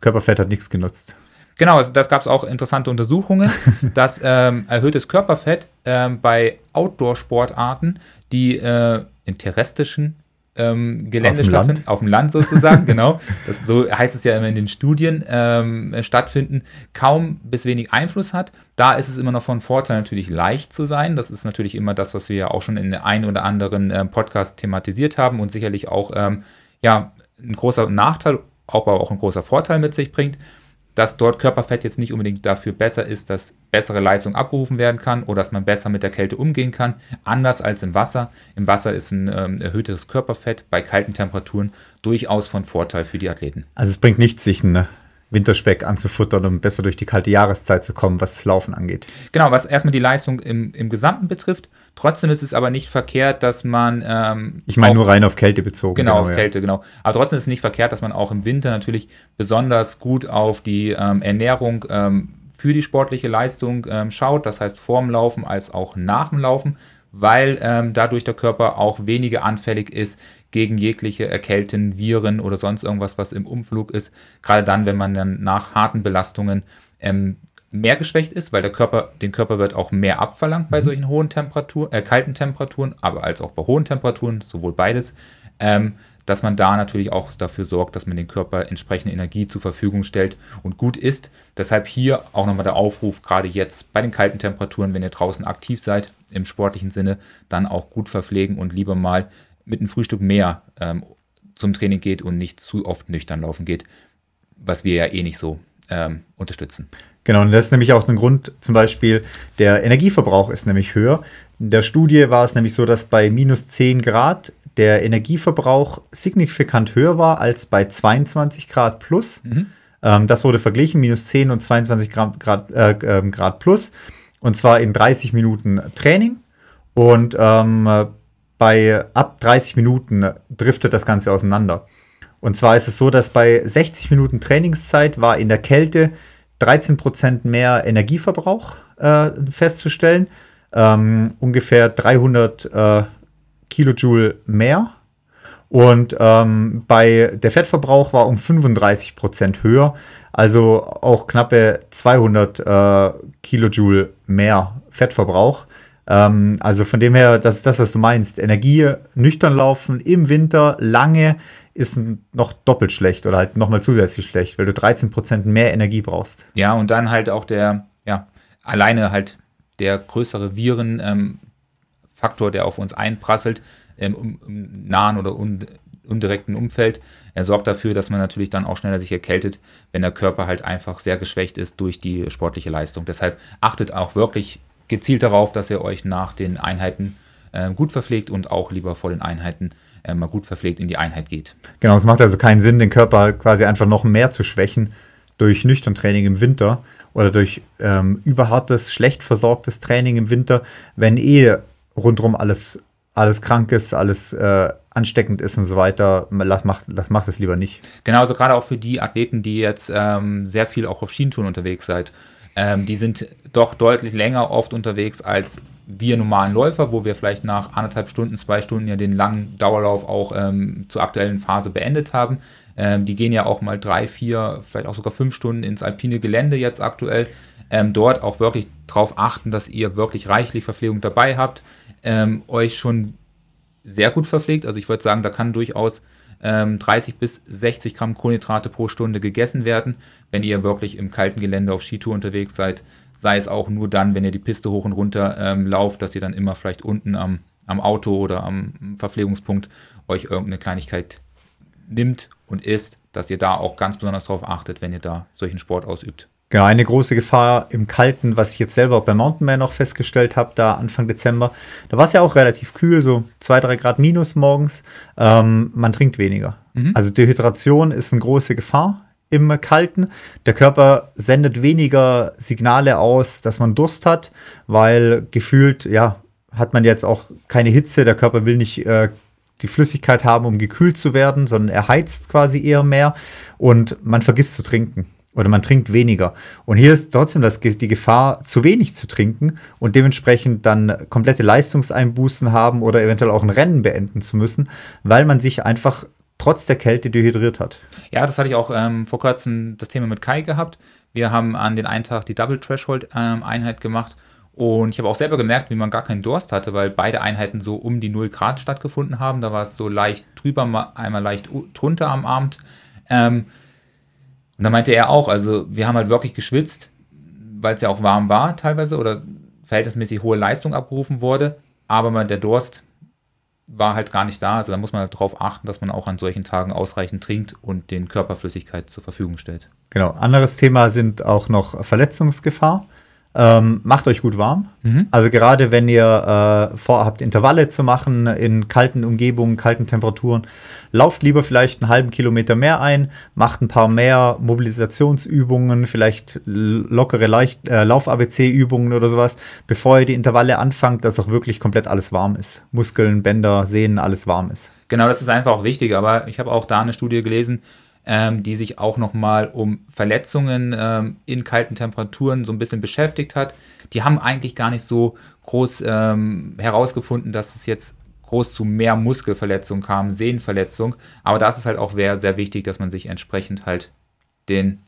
Körperfett hat nichts genutzt. Genau, also das gab es auch interessante Untersuchungen, dass ähm, erhöhtes Körperfett ähm, bei Outdoor-Sportarten, die äh, in terrestrischen ähm, Gelände auf stattfinden, Land. auf dem Land sozusagen, genau. Das, so heißt es ja immer in den Studien ähm, stattfinden, kaum bis wenig Einfluss hat. Da ist es immer noch von Vorteil, natürlich leicht zu sein. Das ist natürlich immer das, was wir ja auch schon in einem oder anderen ähm, Podcast thematisiert haben und sicherlich auch ähm, ja, ein großer Nachteil, aber auch ein großer Vorteil mit sich bringt dass dort Körperfett jetzt nicht unbedingt dafür besser ist, dass bessere Leistung abgerufen werden kann oder dass man besser mit der Kälte umgehen kann. Anders als im Wasser. Im Wasser ist ein ähm, erhöhtes Körperfett bei kalten Temperaturen durchaus von Vorteil für die Athleten. Also es bringt nichts, sich ein Winterspeck anzufuttern, um besser durch die kalte Jahreszeit zu kommen, was das Laufen angeht. Genau, was erstmal die Leistung im, im Gesamten betrifft. Trotzdem ist es aber nicht verkehrt, dass man. Ähm, ich meine nur rein auf Kälte bezogen. Genau, genau auf ja. Kälte, genau. Aber trotzdem ist es nicht verkehrt, dass man auch im Winter natürlich besonders gut auf die ähm, Ernährung ähm, für die sportliche Leistung ähm, schaut. Das heißt, vorm Laufen als auch nach dem Laufen weil ähm, dadurch der Körper auch weniger anfällig ist gegen jegliche Erkälten, Viren oder sonst irgendwas, was im Umflug ist. Gerade dann, wenn man dann nach harten Belastungen ähm, mehr geschwächt ist, weil der Körper, den Körper wird auch mehr abverlangt bei mhm. solchen hohen Temperaturen, äh, kalten Temperaturen, aber als auch bei hohen Temperaturen, sowohl beides, ähm, dass man da natürlich auch dafür sorgt, dass man den Körper entsprechende Energie zur Verfügung stellt und gut isst. Deshalb hier auch nochmal der Aufruf, gerade jetzt bei den kalten Temperaturen, wenn ihr draußen aktiv seid, im sportlichen Sinne, dann auch gut verpflegen und lieber mal mit einem Frühstück mehr ähm, zum Training geht und nicht zu oft nüchtern laufen geht, was wir ja eh nicht so ähm, unterstützen. Genau, und das ist nämlich auch ein Grund, zum Beispiel, der Energieverbrauch ist nämlich höher. In der Studie war es nämlich so, dass bei minus 10 Grad der Energieverbrauch signifikant höher war als bei 22 Grad plus. Mhm. Ähm, das wurde verglichen, minus 10 und 22 Grad, Grad, äh, ähm, Grad plus. Und zwar in 30 Minuten Training. Und ähm, bei ab 30 Minuten driftet das Ganze auseinander. Und zwar ist es so, dass bei 60 Minuten Trainingszeit war in der Kälte 13% mehr Energieverbrauch äh, festzustellen. Ähm, ungefähr 300 äh, Kilojoule mehr. Und ähm, bei der Fettverbrauch war um 35% höher, also auch knappe 200 äh, Kilojoule mehr Fettverbrauch. Ähm, also von dem her, das ist das, was du meinst. Energie nüchtern laufen im Winter lange ist noch doppelt schlecht oder halt nochmal zusätzlich schlecht, weil du 13% mehr Energie brauchst. Ja, und dann halt auch der, ja, alleine halt der größere Viren, ähm, der auf uns einprasselt, im, im nahen oder un, undirekten Umfeld. Er sorgt dafür, dass man natürlich dann auch schneller sich erkältet, wenn der Körper halt einfach sehr geschwächt ist durch die sportliche Leistung. Deshalb achtet auch wirklich gezielt darauf, dass ihr euch nach den Einheiten äh, gut verpflegt und auch lieber vor den Einheiten äh, mal gut verpflegt in die Einheit geht. Genau, es macht also keinen Sinn, den Körper quasi einfach noch mehr zu schwächen durch nüchtern Training im Winter oder durch ähm, überhartes, schlecht versorgtes Training im Winter, wenn eh rundherum alles, alles krank ist, alles äh, ansteckend ist und so weiter, macht, macht, es lieber nicht. Genau, also gerade auch für die Athleten, die jetzt ähm, sehr viel auch auf Skitouren unterwegs seid. Ähm, die sind doch deutlich länger oft unterwegs als wir normalen Läufer, wo wir vielleicht nach anderthalb Stunden, zwei Stunden ja den langen Dauerlauf auch ähm, zur aktuellen Phase beendet haben. Ähm, die gehen ja auch mal drei, vier, vielleicht auch sogar fünf Stunden ins alpine Gelände jetzt aktuell. Ähm, dort auch wirklich darauf achten, dass ihr wirklich reichlich Verpflegung dabei habt, ähm, euch schon sehr gut verpflegt. Also ich würde sagen, da kann durchaus ähm, 30 bis 60 Gramm Kohlenhydrate pro Stunde gegessen werden, wenn ihr wirklich im kalten Gelände auf Skitour unterwegs seid. Sei es auch nur dann, wenn ihr die Piste hoch und runter ähm, lauft, dass ihr dann immer vielleicht unten am, am Auto oder am Verpflegungspunkt euch irgendeine Kleinigkeit nimmt und isst, dass ihr da auch ganz besonders darauf achtet, wenn ihr da solchen Sport ausübt. Genau, eine große Gefahr im Kalten, was ich jetzt selber auch beim Mountainman noch festgestellt habe, da Anfang Dezember. Da war es ja auch relativ kühl, so zwei, drei Grad minus morgens. Ähm, man trinkt weniger. Mhm. Also Dehydration ist eine große Gefahr im Kalten. Der Körper sendet weniger Signale aus, dass man Durst hat, weil gefühlt, ja, hat man jetzt auch keine Hitze. Der Körper will nicht äh, die Flüssigkeit haben, um gekühlt zu werden, sondern er heizt quasi eher mehr und man vergisst zu trinken oder man trinkt weniger. Und hier ist trotzdem das, die Gefahr, zu wenig zu trinken und dementsprechend dann komplette Leistungseinbußen haben oder eventuell auch ein Rennen beenden zu müssen, weil man sich einfach trotz der Kälte dehydriert hat. Ja, das hatte ich auch ähm, vor kurzem das Thema mit Kai gehabt. Wir haben an den einen Tag die Double Threshold ähm, gemacht und ich habe auch selber gemerkt, wie man gar keinen Durst hatte, weil beide Einheiten so um die 0 Grad stattgefunden haben. Da war es so leicht drüber, einmal leicht drunter am Abend. Ähm, und da meinte er auch, also wir haben halt wirklich geschwitzt, weil es ja auch warm war teilweise oder verhältnismäßig hohe Leistung abgerufen wurde, aber der Durst war halt gar nicht da. Also da muss man halt darauf achten, dass man auch an solchen Tagen ausreichend trinkt und den Körperflüssigkeit zur Verfügung stellt. Genau. Anderes Thema sind auch noch Verletzungsgefahr. Ähm, macht euch gut warm. Mhm. Also gerade wenn ihr äh, vorhabt, Intervalle zu machen in kalten Umgebungen, kalten Temperaturen, lauft lieber vielleicht einen halben Kilometer mehr ein, macht ein paar mehr Mobilisationsübungen, vielleicht lockere äh, Lauf-ABC-Übungen oder sowas, bevor ihr die Intervalle anfangt, dass auch wirklich komplett alles warm ist. Muskeln, Bänder, Sehnen, alles warm ist. Genau, das ist einfach auch wichtig. Aber ich habe auch da eine Studie gelesen, ähm, die sich auch nochmal um Verletzungen ähm, in kalten Temperaturen so ein bisschen beschäftigt hat. Die haben eigentlich gar nicht so groß ähm, herausgefunden, dass es jetzt groß zu mehr Muskelverletzungen kam, Sehnenverletzung. Aber da ist halt auch sehr, sehr wichtig, dass man sich entsprechend halt den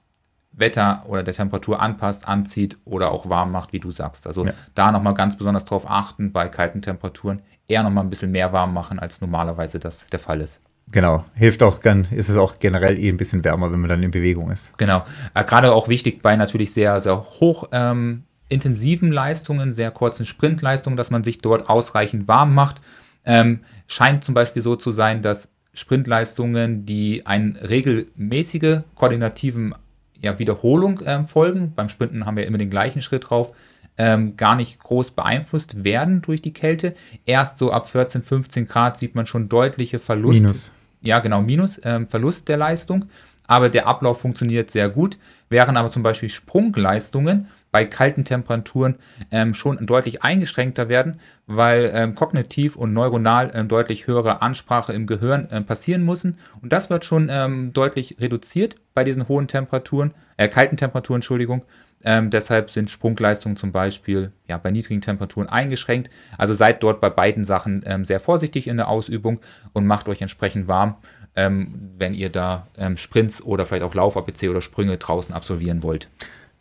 Wetter oder der Temperatur anpasst, anzieht oder auch warm macht, wie du sagst. Also ja. da nochmal ganz besonders drauf achten, bei kalten Temperaturen eher nochmal ein bisschen mehr warm machen, als normalerweise das der Fall ist. Genau, hilft auch, dann ist es auch generell eh ein bisschen wärmer, wenn man dann in Bewegung ist. Genau, äh, gerade auch wichtig bei natürlich sehr, sehr hoch ähm, intensiven Leistungen, sehr kurzen Sprintleistungen, dass man sich dort ausreichend warm macht. Ähm, scheint zum Beispiel so zu sein, dass Sprintleistungen, die einen regelmäßige koordinativen ja, Wiederholung ähm, folgen, beim Sprinten haben wir immer den gleichen Schritt drauf, ähm, gar nicht groß beeinflusst werden durch die Kälte. Erst so ab 14, 15 Grad sieht man schon deutliche Verluste. Minus ja genau, Minus, ähm, Verlust der Leistung, aber der Ablauf funktioniert sehr gut, während aber zum Beispiel Sprungleistungen bei kalten Temperaturen ähm, schon deutlich eingeschränkter werden, weil ähm, kognitiv und neuronal ähm, deutlich höhere Ansprache im Gehirn ähm, passieren müssen. Und das wird schon ähm, deutlich reduziert bei diesen hohen Temperaturen, äh, kalten Temperaturen, Entschuldigung. Ähm, deshalb sind Sprungleistungen zum Beispiel ja, bei niedrigen Temperaturen eingeschränkt. Also seid dort bei beiden Sachen sehr vorsichtig in der Ausübung und macht euch entsprechend warm, wenn ihr da Sprints oder vielleicht auch Lauf-APC oder Sprünge draußen absolvieren wollt.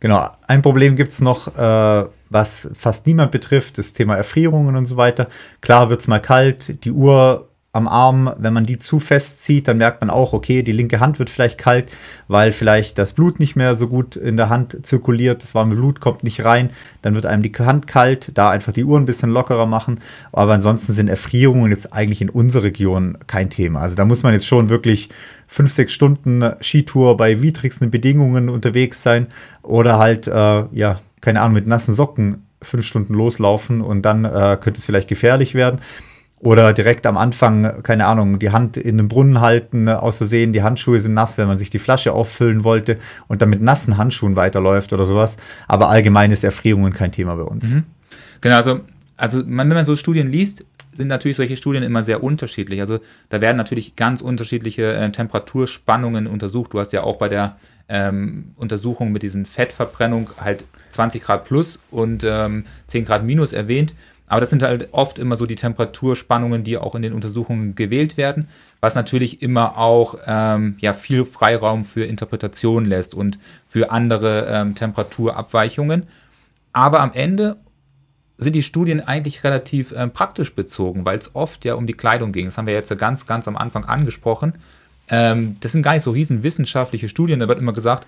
Genau, ein Problem gibt es noch, äh, was fast niemand betrifft, das Thema Erfrierungen und so weiter. Klar wird es mal kalt, die Uhr am Arm, wenn man die zu fest zieht, dann merkt man auch, okay, die linke Hand wird vielleicht kalt, weil vielleicht das Blut nicht mehr so gut in der Hand zirkuliert, das warme Blut kommt nicht rein, dann wird einem die Hand kalt, da einfach die Uhr ein bisschen lockerer machen. Aber ansonsten sind Erfrierungen jetzt eigentlich in unserer Region kein Thema. Also da muss man jetzt schon wirklich fünf, sechs Stunden Skitour bei widrigsten Bedingungen unterwegs sein oder halt, äh, ja, keine Ahnung, mit nassen Socken fünf Stunden loslaufen und dann äh, könnte es vielleicht gefährlich werden. Oder direkt am Anfang, keine Ahnung, die Hand in den Brunnen halten, aus Versehen, die Handschuhe sind nass, wenn man sich die Flasche auffüllen wollte und dann mit nassen Handschuhen weiterläuft oder sowas. Aber allgemein ist Erfrierungen kein Thema bei uns. Mhm. Genau, also, also wenn man so Studien liest, sind natürlich solche Studien immer sehr unterschiedlich. Also da werden natürlich ganz unterschiedliche äh, Temperaturspannungen untersucht. Du hast ja auch bei der ähm, Untersuchung mit diesen Fettverbrennung halt 20 Grad plus und ähm, 10 Grad minus erwähnt. Aber das sind halt oft immer so die Temperaturspannungen, die auch in den Untersuchungen gewählt werden, was natürlich immer auch ähm, ja, viel Freiraum für Interpretation lässt und für andere ähm, Temperaturabweichungen. Aber am Ende sind die Studien eigentlich relativ ähm, praktisch bezogen, weil es oft ja um die Kleidung ging. Das haben wir jetzt ganz, ganz am Anfang angesprochen. Ähm, das sind gar nicht so riesen wissenschaftliche Studien. Da wird immer gesagt,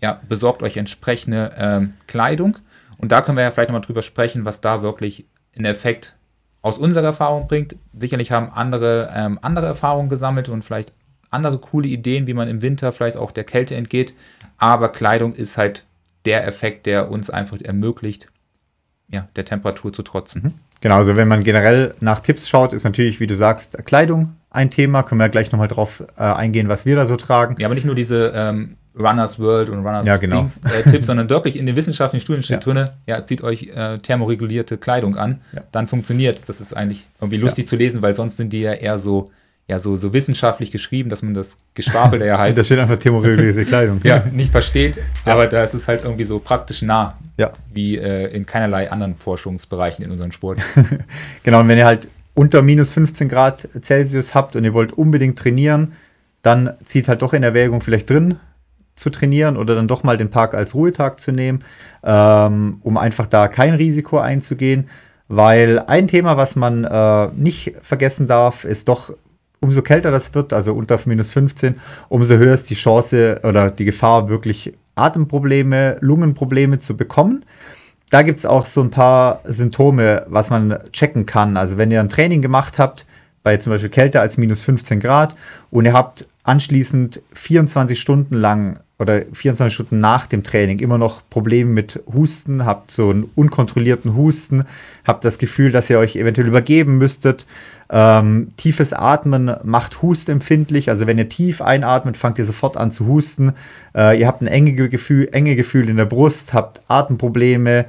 ja, besorgt euch entsprechende ähm, Kleidung. Und da können wir ja vielleicht nochmal drüber sprechen, was da wirklich einen Effekt aus unserer Erfahrung bringt. Sicherlich haben andere ähm, andere Erfahrungen gesammelt und vielleicht andere coole Ideen, wie man im Winter vielleicht auch der Kälte entgeht. Aber Kleidung ist halt der Effekt, der uns einfach ermöglicht, ja, der Temperatur zu trotzen. Mhm. Genau, also wenn man generell nach Tipps schaut, ist natürlich, wie du sagst, Kleidung ein Thema. Können wir ja gleich nochmal drauf äh, eingehen, was wir da so tragen. Ja, aber nicht nur diese ähm, Runners World und Runners ja, genau. Dings, äh, Tipps, sondern wirklich in den wissenschaftlichen Studien steht Ja. drin, ja, zieht euch äh, thermoregulierte Kleidung an, Ja. dann funktioniert's. Das ist eigentlich irgendwie lustig zu lesen, weil sonst sind die ja eher so, ja, so, so wissenschaftlich geschrieben, dass man das Geschwafel da ja halt Da steht einfach thermoregulierte Kleidung. ja, nicht versteht, aber da ist es halt irgendwie so praktisch nah, Ja. wie äh, in keinerlei anderen Forschungsbereichen in unserem Sport. Genau, und wenn ihr halt unter minus 15 Grad Celsius habt und ihr wollt unbedingt trainieren, dann zieht halt doch in Erwägung, vielleicht drin zu trainieren oder dann doch mal den Park als Ruhetag zu nehmen, ähm, um einfach da kein Risiko einzugehen. Weil ein Thema, was man äh, nicht vergessen darf, ist doch, umso kälter das wird, also unter minus 15, umso höher ist die Chance oder die Gefahr, wirklich Atemprobleme, Lungenprobleme zu bekommen. Da gibt es auch so ein paar Symptome, was man checken kann. Also wenn ihr ein Training gemacht habt, bei zum Beispiel Kälte als minus 15 Grad und ihr habt anschließend 24 Stunden lang oder 24 Stunden nach dem Training immer noch Probleme mit Husten, habt so einen unkontrollierten Husten, habt das Gefühl, dass ihr euch eventuell übergeben müsstet. Ähm, tiefes Atmen macht hustempfindlich. Also wenn ihr tief einatmet, fangt ihr sofort an zu husten. Äh, ihr habt ein enge Gefühl, enge Gefühl in der Brust, habt Atemprobleme,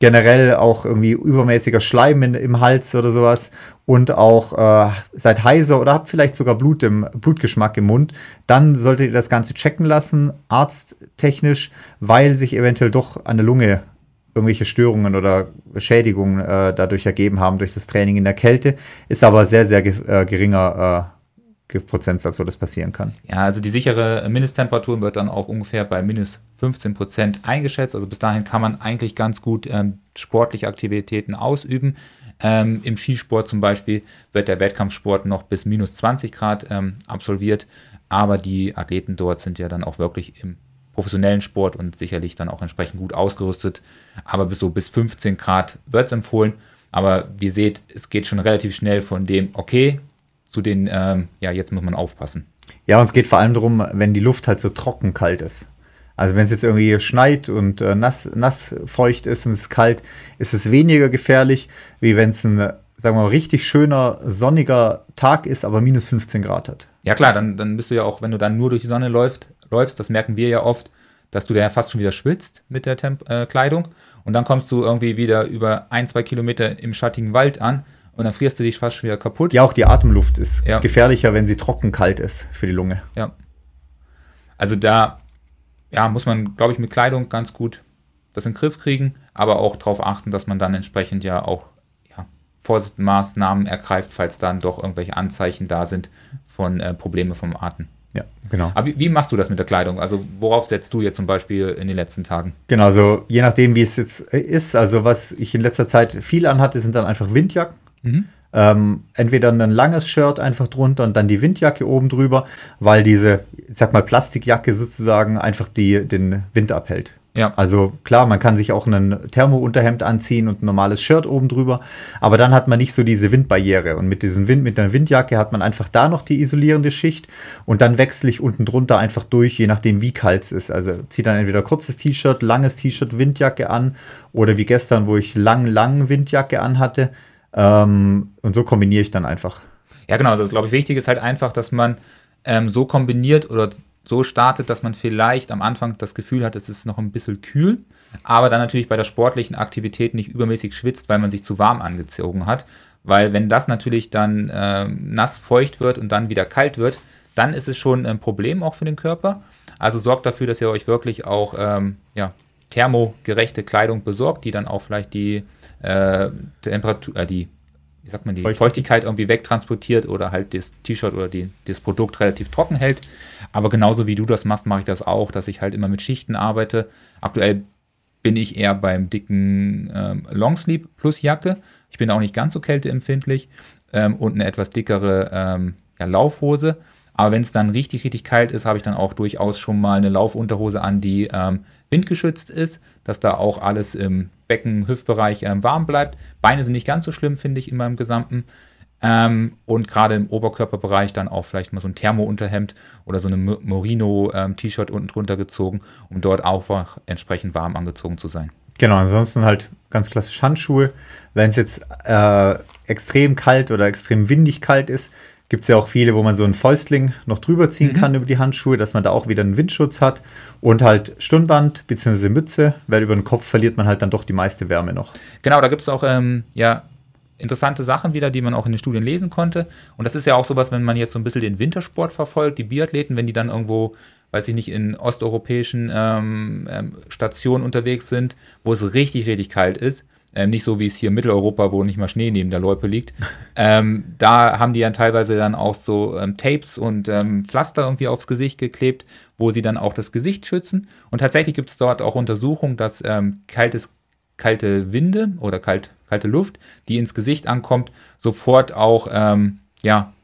generell auch irgendwie übermäßiger Schleim in, im Hals oder sowas und auch äh, seid heiser oder habt vielleicht sogar Blut im, Blutgeschmack im Mund, dann solltet ihr das Ganze checken lassen, arzttechnisch, weil sich eventuell doch an der Lunge irgendwelche Störungen oder Schädigungen äh, dadurch ergeben haben durch das Training in der Kälte. Ist aber sehr, sehr ge äh, geringer äh, Prozentsatz, wo das passieren kann. Ja, also die sichere Mindesttemperatur wird dann auch ungefähr bei minus 15 Prozent eingeschätzt. Also bis dahin kann man eigentlich ganz gut ähm, sportliche Aktivitäten ausüben. Ähm, Im Skisport zum Beispiel wird der Wettkampfsport noch bis minus 20 Grad ähm, absolviert, aber die Athleten dort sind ja dann auch wirklich im professionellen Sport und sicherlich dann auch entsprechend gut ausgerüstet. Aber bis so bis 15 Grad wird es empfohlen. Aber wie ihr seht, es geht schon relativ schnell von dem, okay, zu den, ähm, ja, jetzt muss man aufpassen. Ja, und es geht vor allem darum, wenn die Luft halt so trocken kalt ist. Also wenn es jetzt irgendwie schneit und äh, nass, nass feucht ist und es ist kalt, ist es weniger gefährlich, wie wenn es ein, sagen wir mal, richtig schöner, sonniger Tag ist, aber minus 15 Grad hat. Ja klar, dann, dann bist du ja auch, wenn du dann nur durch die Sonne läufst, läufst, das merken wir ja oft, dass du da ja fast schon wieder schwitzt mit der Temp äh, Kleidung und dann kommst du irgendwie wieder über ein, zwei Kilometer im schattigen Wald an und dann frierst du dich fast schon wieder kaputt. Ja, auch die Atemluft ist Ja. gefährlicher, wenn sie trocken kalt ist für die Lunge. Ja. Also da ja, muss man, glaube ich, mit Kleidung ganz gut das in den Griff kriegen, aber auch darauf achten, dass man dann entsprechend ja auch ja, Vorsichtsmaßnahmen ergreift, falls dann doch irgendwelche Anzeichen da sind von äh, Probleme vom Atem. Ja, genau. Aber wie, wie machst du das mit der Kleidung? Also worauf setzt du jetzt zum Beispiel in den letzten Tagen? Genau, also je nachdem, wie es jetzt ist, also was ich in letzter Zeit viel anhatte, sind dann einfach Windjacken. Ähm, entweder ein langes Shirt einfach drunter und dann die Windjacke oben drüber, weil diese, ich sag mal, Plastikjacke sozusagen einfach die, den Wind abhält. Ja. Also klar, man kann sich auch ein Thermounterhemd anziehen und ein normales Shirt oben drüber, aber dann hat man nicht so diese Windbarriere. Und mit diesem Wind, mit einer Windjacke hat man einfach da noch die isolierende Schicht und dann wechsle ich unten drunter einfach durch, je nachdem wie kalt es ist. Also ziehe dann entweder kurzes T-Shirt, langes T-Shirt, Windjacke an oder wie gestern, wo ich lang, lang Windjacke anhatte. Ähm, und so kombiniere ich dann einfach. Ja, genau. Also, glaube ich, wichtig ist halt einfach, dass man ähm, so kombiniert oder so startet, dass man vielleicht am Anfang das Gefühl hat, es ist noch ein bisschen kühl, aber dann natürlich bei der sportlichen Aktivität nicht übermäßig schwitzt, weil man sich zu warm angezogen hat. Weil wenn das natürlich dann ähm, nass, feucht wird und dann wieder kalt wird, dann ist es schon ein Problem auch für den Körper. Also sorgt dafür, dass ihr euch wirklich auch ähm, ja, thermogerechte Kleidung besorgt, die dann auch vielleicht die äh, Temperatur, äh, die, wie sagt man, die Feuchtigkeit. Feuchtigkeit irgendwie wegtransportiert oder halt das T-Shirt oder die, das Produkt relativ trocken hält. Aber genauso wie du das machst, mache ich das auch, dass ich halt immer mit Schichten arbeite. Aktuell bin ich eher beim dicken ähm, Longsleeve plus Jacke. Ich bin auch nicht ganz so kälteempfindlich ähm, und eine etwas dickere ähm, ja, Laufhose. Aber wenn es dann richtig, richtig kalt ist, habe ich dann auch durchaus schon mal eine Laufunterhose an, die ähm, windgeschützt ist, dass da auch alles im Becken, Hüftbereich ähm, warm bleibt. Beine sind nicht ganz so schlimm, finde ich, immer im Gesamten. Ähm, und gerade im Oberkörperbereich dann auch vielleicht mal so ein Thermounterhemd oder so eine Mo- Merino-T-Shirt unten drunter gezogen, um dort auch entsprechend warm angezogen zu sein. Genau, ansonsten halt ganz klassisch Handschuhe. Wenn es jetzt äh, extrem kalt oder extrem windig kalt ist, Gibt es ja auch viele, wo man so einen Fäustling noch drüber ziehen mhm. kann über die Handschuhe, dass man da auch wieder einen Windschutz hat. Und halt Stirnband bzw. Mütze, weil über den Kopf verliert man halt dann doch die meiste Wärme noch. Genau, da gibt es auch ähm, ja, interessante Sachen wieder, die man auch in den Studien lesen konnte. Und das ist ja auch sowas, wenn man jetzt so ein bisschen den Wintersport verfolgt, die Biathleten, wenn die dann irgendwo, weiß ich nicht, in osteuropäischen ähm, ähm, Stationen unterwegs sind, wo es richtig, richtig kalt ist, ähm, nicht so wie es hier in Mitteleuropa, wo nicht mal Schnee neben der Loipe liegt. Ähm, da haben die ja teilweise dann auch so ähm, Tapes und ähm, Pflaster irgendwie aufs Gesicht geklebt, wo sie dann auch das Gesicht schützen. Und tatsächlich gibt es dort auch Untersuchungen, dass ähm, kaltes, kalte Winde oder kalt, kalte Luft, die ins Gesicht ankommt, sofort auch ähm, ja,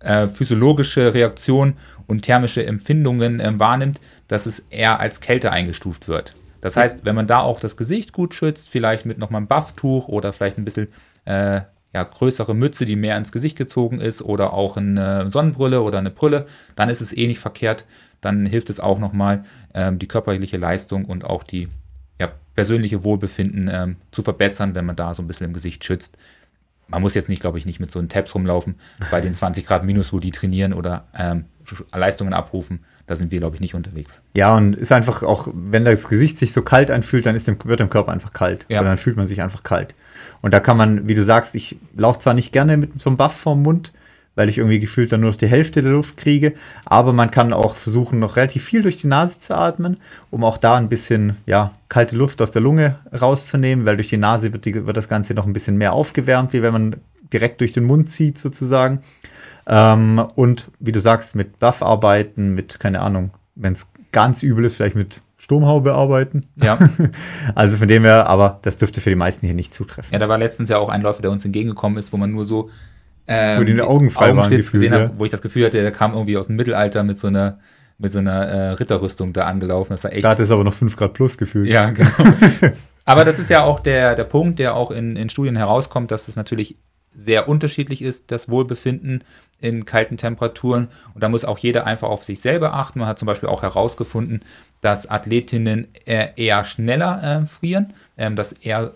äh, physiologische Reaktionen und thermische Empfindungen äh, wahrnimmt, dass es eher als Kälte eingestuft wird. Das heißt, wenn man da auch das Gesicht gut schützt, vielleicht mit nochmal einem Bufftuch oder vielleicht ein bisschen äh, ja, größere Mütze, die mehr ins Gesicht gezogen ist oder auch eine Sonnenbrille oder eine Brille, dann ist es eh nicht verkehrt. Dann hilft es auch nochmal, ähm, die körperliche Leistung und auch die ja, persönliche Wohlbefinden ähm, zu verbessern, wenn man da so ein bisschen im Gesicht schützt. Man muss jetzt nicht, glaube ich, nicht mit so einen Tabs rumlaufen bei den 20 Grad minus, wo die trainieren oder ähm, Leistungen abrufen, da sind wir, glaube ich, nicht unterwegs. Ja, und ist einfach auch, wenn das Gesicht sich so kalt anfühlt, dann ist dem, wird dem Körper einfach kalt. Ja. Oder dann fühlt man sich einfach kalt. Und da kann man, wie du sagst, ich laufe zwar nicht gerne mit so einem Buff vorm Mund, weil ich irgendwie gefühlt dann nur noch die Hälfte der Luft kriege, aber man kann auch versuchen, noch relativ viel durch die Nase zu atmen, um auch da ein bisschen, ja, kalte Luft aus der Lunge rauszunehmen, weil durch die Nase wird, die, wird das Ganze noch ein bisschen mehr aufgewärmt, wie wenn man direkt durch den Mund zieht sozusagen. Ähm, und wie du sagst, mit Buff arbeiten, mit, keine Ahnung, wenn es ganz übel ist, vielleicht mit Sturmhaube arbeiten. Ja. also von dem her, aber das dürfte für die meisten hier nicht zutreffen. Ja, da war letztens ja auch ein Läufer, der uns entgegengekommen ist, wo man nur so ähm, wo die, die Augen frei waren gefühlt, gesehen ja. habe, wo ich das Gefühl hatte, der kam irgendwie aus dem Mittelalter mit so einer mit so einer äh, Ritterrüstung da angelaufen. Das war echt. Da hat es aber noch 5 Grad plus gefühlt. Ja, genau. aber das ist ja auch der, der Punkt, der auch in, in Studien herauskommt, dass es natürlich sehr unterschiedlich ist, das Wohlbefinden in kalten Temperaturen. Und da muss auch jeder einfach auf sich selber achten. Man hat zum Beispiel auch herausgefunden, dass Athletinnen eher schneller äh, frieren, ähm, dass er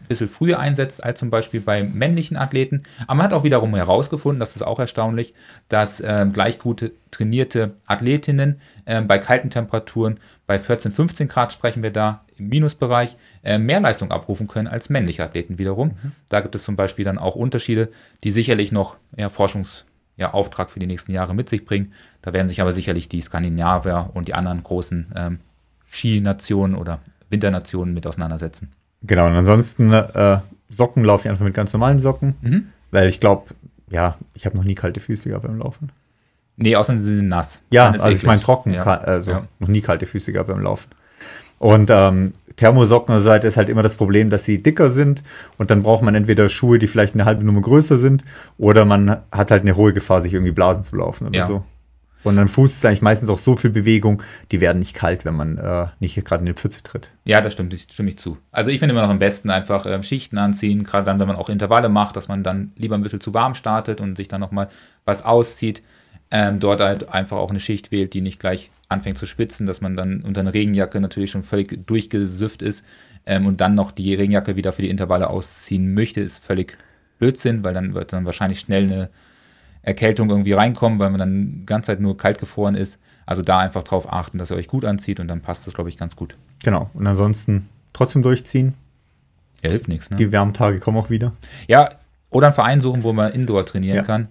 ein bisschen früher einsetzt als zum Beispiel bei männlichen Athleten. Aber man hat auch wiederum herausgefunden, das ist auch erstaunlich, dass äh, gleich gute trainierte Athletinnen äh, bei kalten Temperaturen, bei 14, 15 Grad sprechen wir da, im Minusbereich äh, mehr Leistung abrufen können als männliche Athleten wiederum. Mhm. Da gibt es zum Beispiel dann auch Unterschiede, die sicherlich noch ja, Forschungsauftrag ja, für die nächsten Jahre mit sich bringen. Da werden sich aber sicherlich die Skandinavier und die anderen großen ähm, Skinationen oder Winternationen mit auseinandersetzen. Genau, und ansonsten äh, Socken laufe ich einfach mit ganz normalen Socken, mhm. weil ich glaube, ja, ich habe noch nie kalte Füße gehabt beim Laufen. Nee, außer sie sind nass. Ja, also eklig. ich meine trocken, ja. also ja. noch nie kalte Füße gehabt beim Laufen. Und ähm, Thermosocken und so weiter ist halt immer das Problem, dass sie dicker sind und dann braucht man entweder Schuhe, die vielleicht eine halbe Nummer größer sind oder man hat halt eine hohe Gefahr, sich irgendwie blasen zu laufen oder ja. so. Und dann Fuß ist eigentlich meistens auch so viel Bewegung, die werden nicht kalt, wenn man äh, nicht gerade in die Pfütze tritt. Ja, das stimmt, das stimme ich zu. Also ich finde immer noch am besten einfach ähm, Schichten anziehen, gerade dann, wenn man auch Intervalle macht, dass man dann lieber ein bisschen zu warm startet und sich dann nochmal was auszieht. Ähm, dort halt einfach auch eine Schicht wählt, die nicht gleich anfängt zu spitzen, dass man dann unter einer Regenjacke natürlich schon völlig durchgesüfft ist ähm, und dann noch die Regenjacke wieder für die Intervalle ausziehen möchte, ist völlig Blödsinn, weil dann wird dann wahrscheinlich schnell eine Erkältung irgendwie reinkommen, weil man dann die ganze Zeit nur kalt gefroren ist. Also da einfach drauf achten, dass ihr euch gut anzieht und dann passt das, glaube ich, ganz gut. Genau. Und ansonsten trotzdem durchziehen. Ja, hilft nichts, ne? Die Wärmtage kommen auch wieder. Ja, oder einen Verein suchen, wo man Indoor trainieren ja. kann.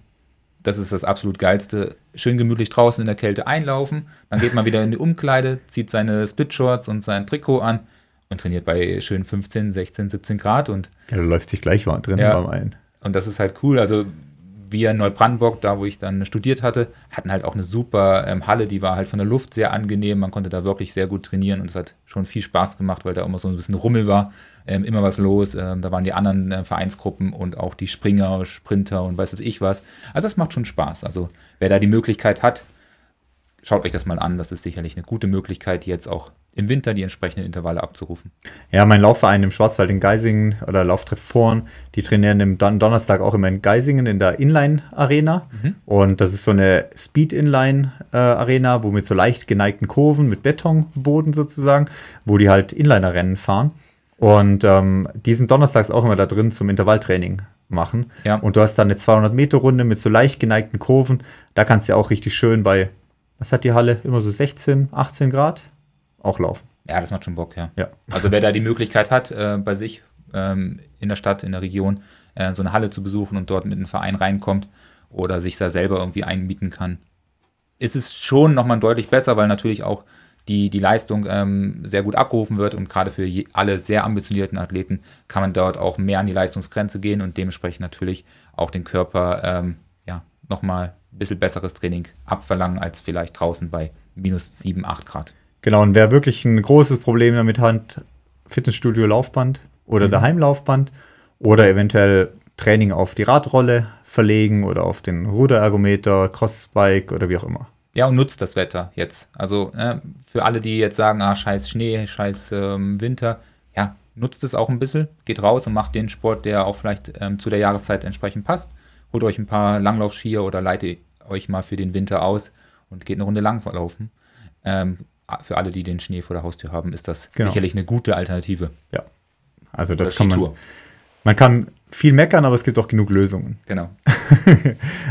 Das ist das absolut geilste. Schön gemütlich draußen in der Kälte einlaufen, dann geht man wieder in die Umkleide, zieht seine Splitshorts und sein Trikot an und trainiert bei schön 15, 16, 17 Grad und ja, da läuft sich gleich warm drin ja, beim einen. Und das ist halt cool. Also wir in Neubrandenburg, da wo ich dann studiert hatte, hatten halt auch eine super ähm, Halle, die war halt von der Luft sehr angenehm. Man konnte da wirklich sehr gut trainieren und es hat schon viel Spaß gemacht, weil da immer so ein bisschen Rummel war ähm, immer was los. Ähm, da waren die anderen äh, Vereinsgruppen und auch die Springer, Sprinter und weiß was ich was. Also das macht schon Spaß. Also wer da die Möglichkeit hat, schaut euch das mal an. Das ist sicherlich eine gute Möglichkeit, jetzt auch im Winter die entsprechenden Intervalle abzurufen. Ja, mein Laufverein im Schwarzwald in Geisingen oder Lauftreff Vorn, die trainieren am Don Donnerstag auch immer in Geisingen in der Inline-Arena. Mhm. Und das ist so eine Speed-Inline-Arena, wo mit so leicht geneigten Kurven mit Betonboden sozusagen, wo die halt Inliner-Rennen fahren. Und ähm, die sind donnerstags auch immer da drin zum Intervalltraining. machen. Ja. Und du hast dann eine 200-Meter-Runde mit so leicht geneigten Kurven. Da kannst du ja auch richtig schön bei, was hat die Halle? Immer so 16, 18 Grad auch laufen. Ja, das macht schon Bock, ja. Ja. Also wer da die Möglichkeit hat, äh, bei sich ähm, in der Stadt, in der Region, äh, so eine Halle zu besuchen und dort mit einem Verein reinkommt oder sich da selber irgendwie einmieten kann, ist es schon nochmal deutlich besser, weil natürlich auch die, die Leistung ähm, sehr gut abgerufen wird und gerade für je, alle sehr ambitionierten Athleten kann man dort auch mehr an die Leistungsgrenze gehen und dementsprechend natürlich auch den Körper ähm, ja, nochmal ein bisschen besseres Training abverlangen als vielleicht draußen bei minus 7, 8 Grad. Genau, und wer wirklich ein großes Problem damit hat, Fitnessstudio Laufband oder Mhm. daheim Laufband oder eventuell Training auf die Radrolle verlegen oder auf den Ruderergometer, Crossbike oder wie auch immer. Ja, und nutzt das Wetter jetzt. Also äh, für alle, die jetzt sagen, ah, scheiß Schnee, scheiß ähm, Winter, ja, nutzt es auch ein bisschen, geht raus und macht den Sport, der auch vielleicht ähm, zu der Jahreszeit entsprechend passt. Holt euch ein paar Langlaufskier oder leitet euch mal für den Winter aus und geht eine Runde langlaufen. Ähm, für alle, die den Schnee vor der Haustür haben, ist das Genau. sicherlich eine gute Alternative. Ja. Also Oder das kann man. Skitour. Man kann viel meckern, aber es gibt auch genug Lösungen. Genau.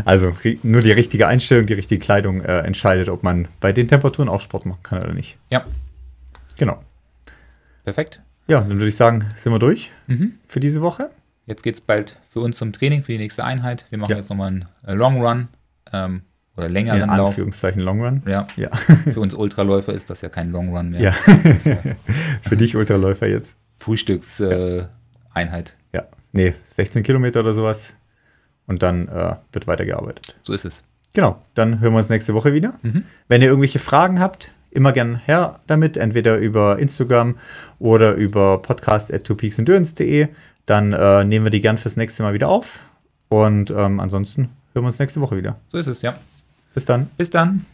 Also nur die richtige Einstellung, die richtige Kleidung äh, entscheidet, ob man bei den Temperaturen auch Sport machen kann oder nicht. Ja, Genau. perfekt. Ja, dann würde ich sagen, sind wir durch Mhm. für diese Woche. Jetzt geht es bald für uns zum Training, für die nächste Einheit. Wir machen Ja. jetzt nochmal einen äh, Long Run ähm, oder In längeren Lauf. Anführungszeichen Long Run. Ja, Ja. für uns Ultraläufer ist das ja kein Long Run mehr. Ja. Ist für dich Ultraläufer jetzt. Frühstückseinheit. Äh. Nee, 16 Kilometer oder sowas. Und dann äh, wird weitergearbeitet. so ist es. Genau, dann hören wir uns nächste Woche wieder. Mhm. Wenn ihr irgendwelche Fragen habt, immer gern her damit, entweder über Instagram oder über podcast at twopeaksendurance.de. Dann äh, nehmen wir die gern fürs nächste Mal wieder auf. Und ähm, ansonsten hören wir uns nächste Woche wieder. So ist es, ja. Bis dann. Bis dann.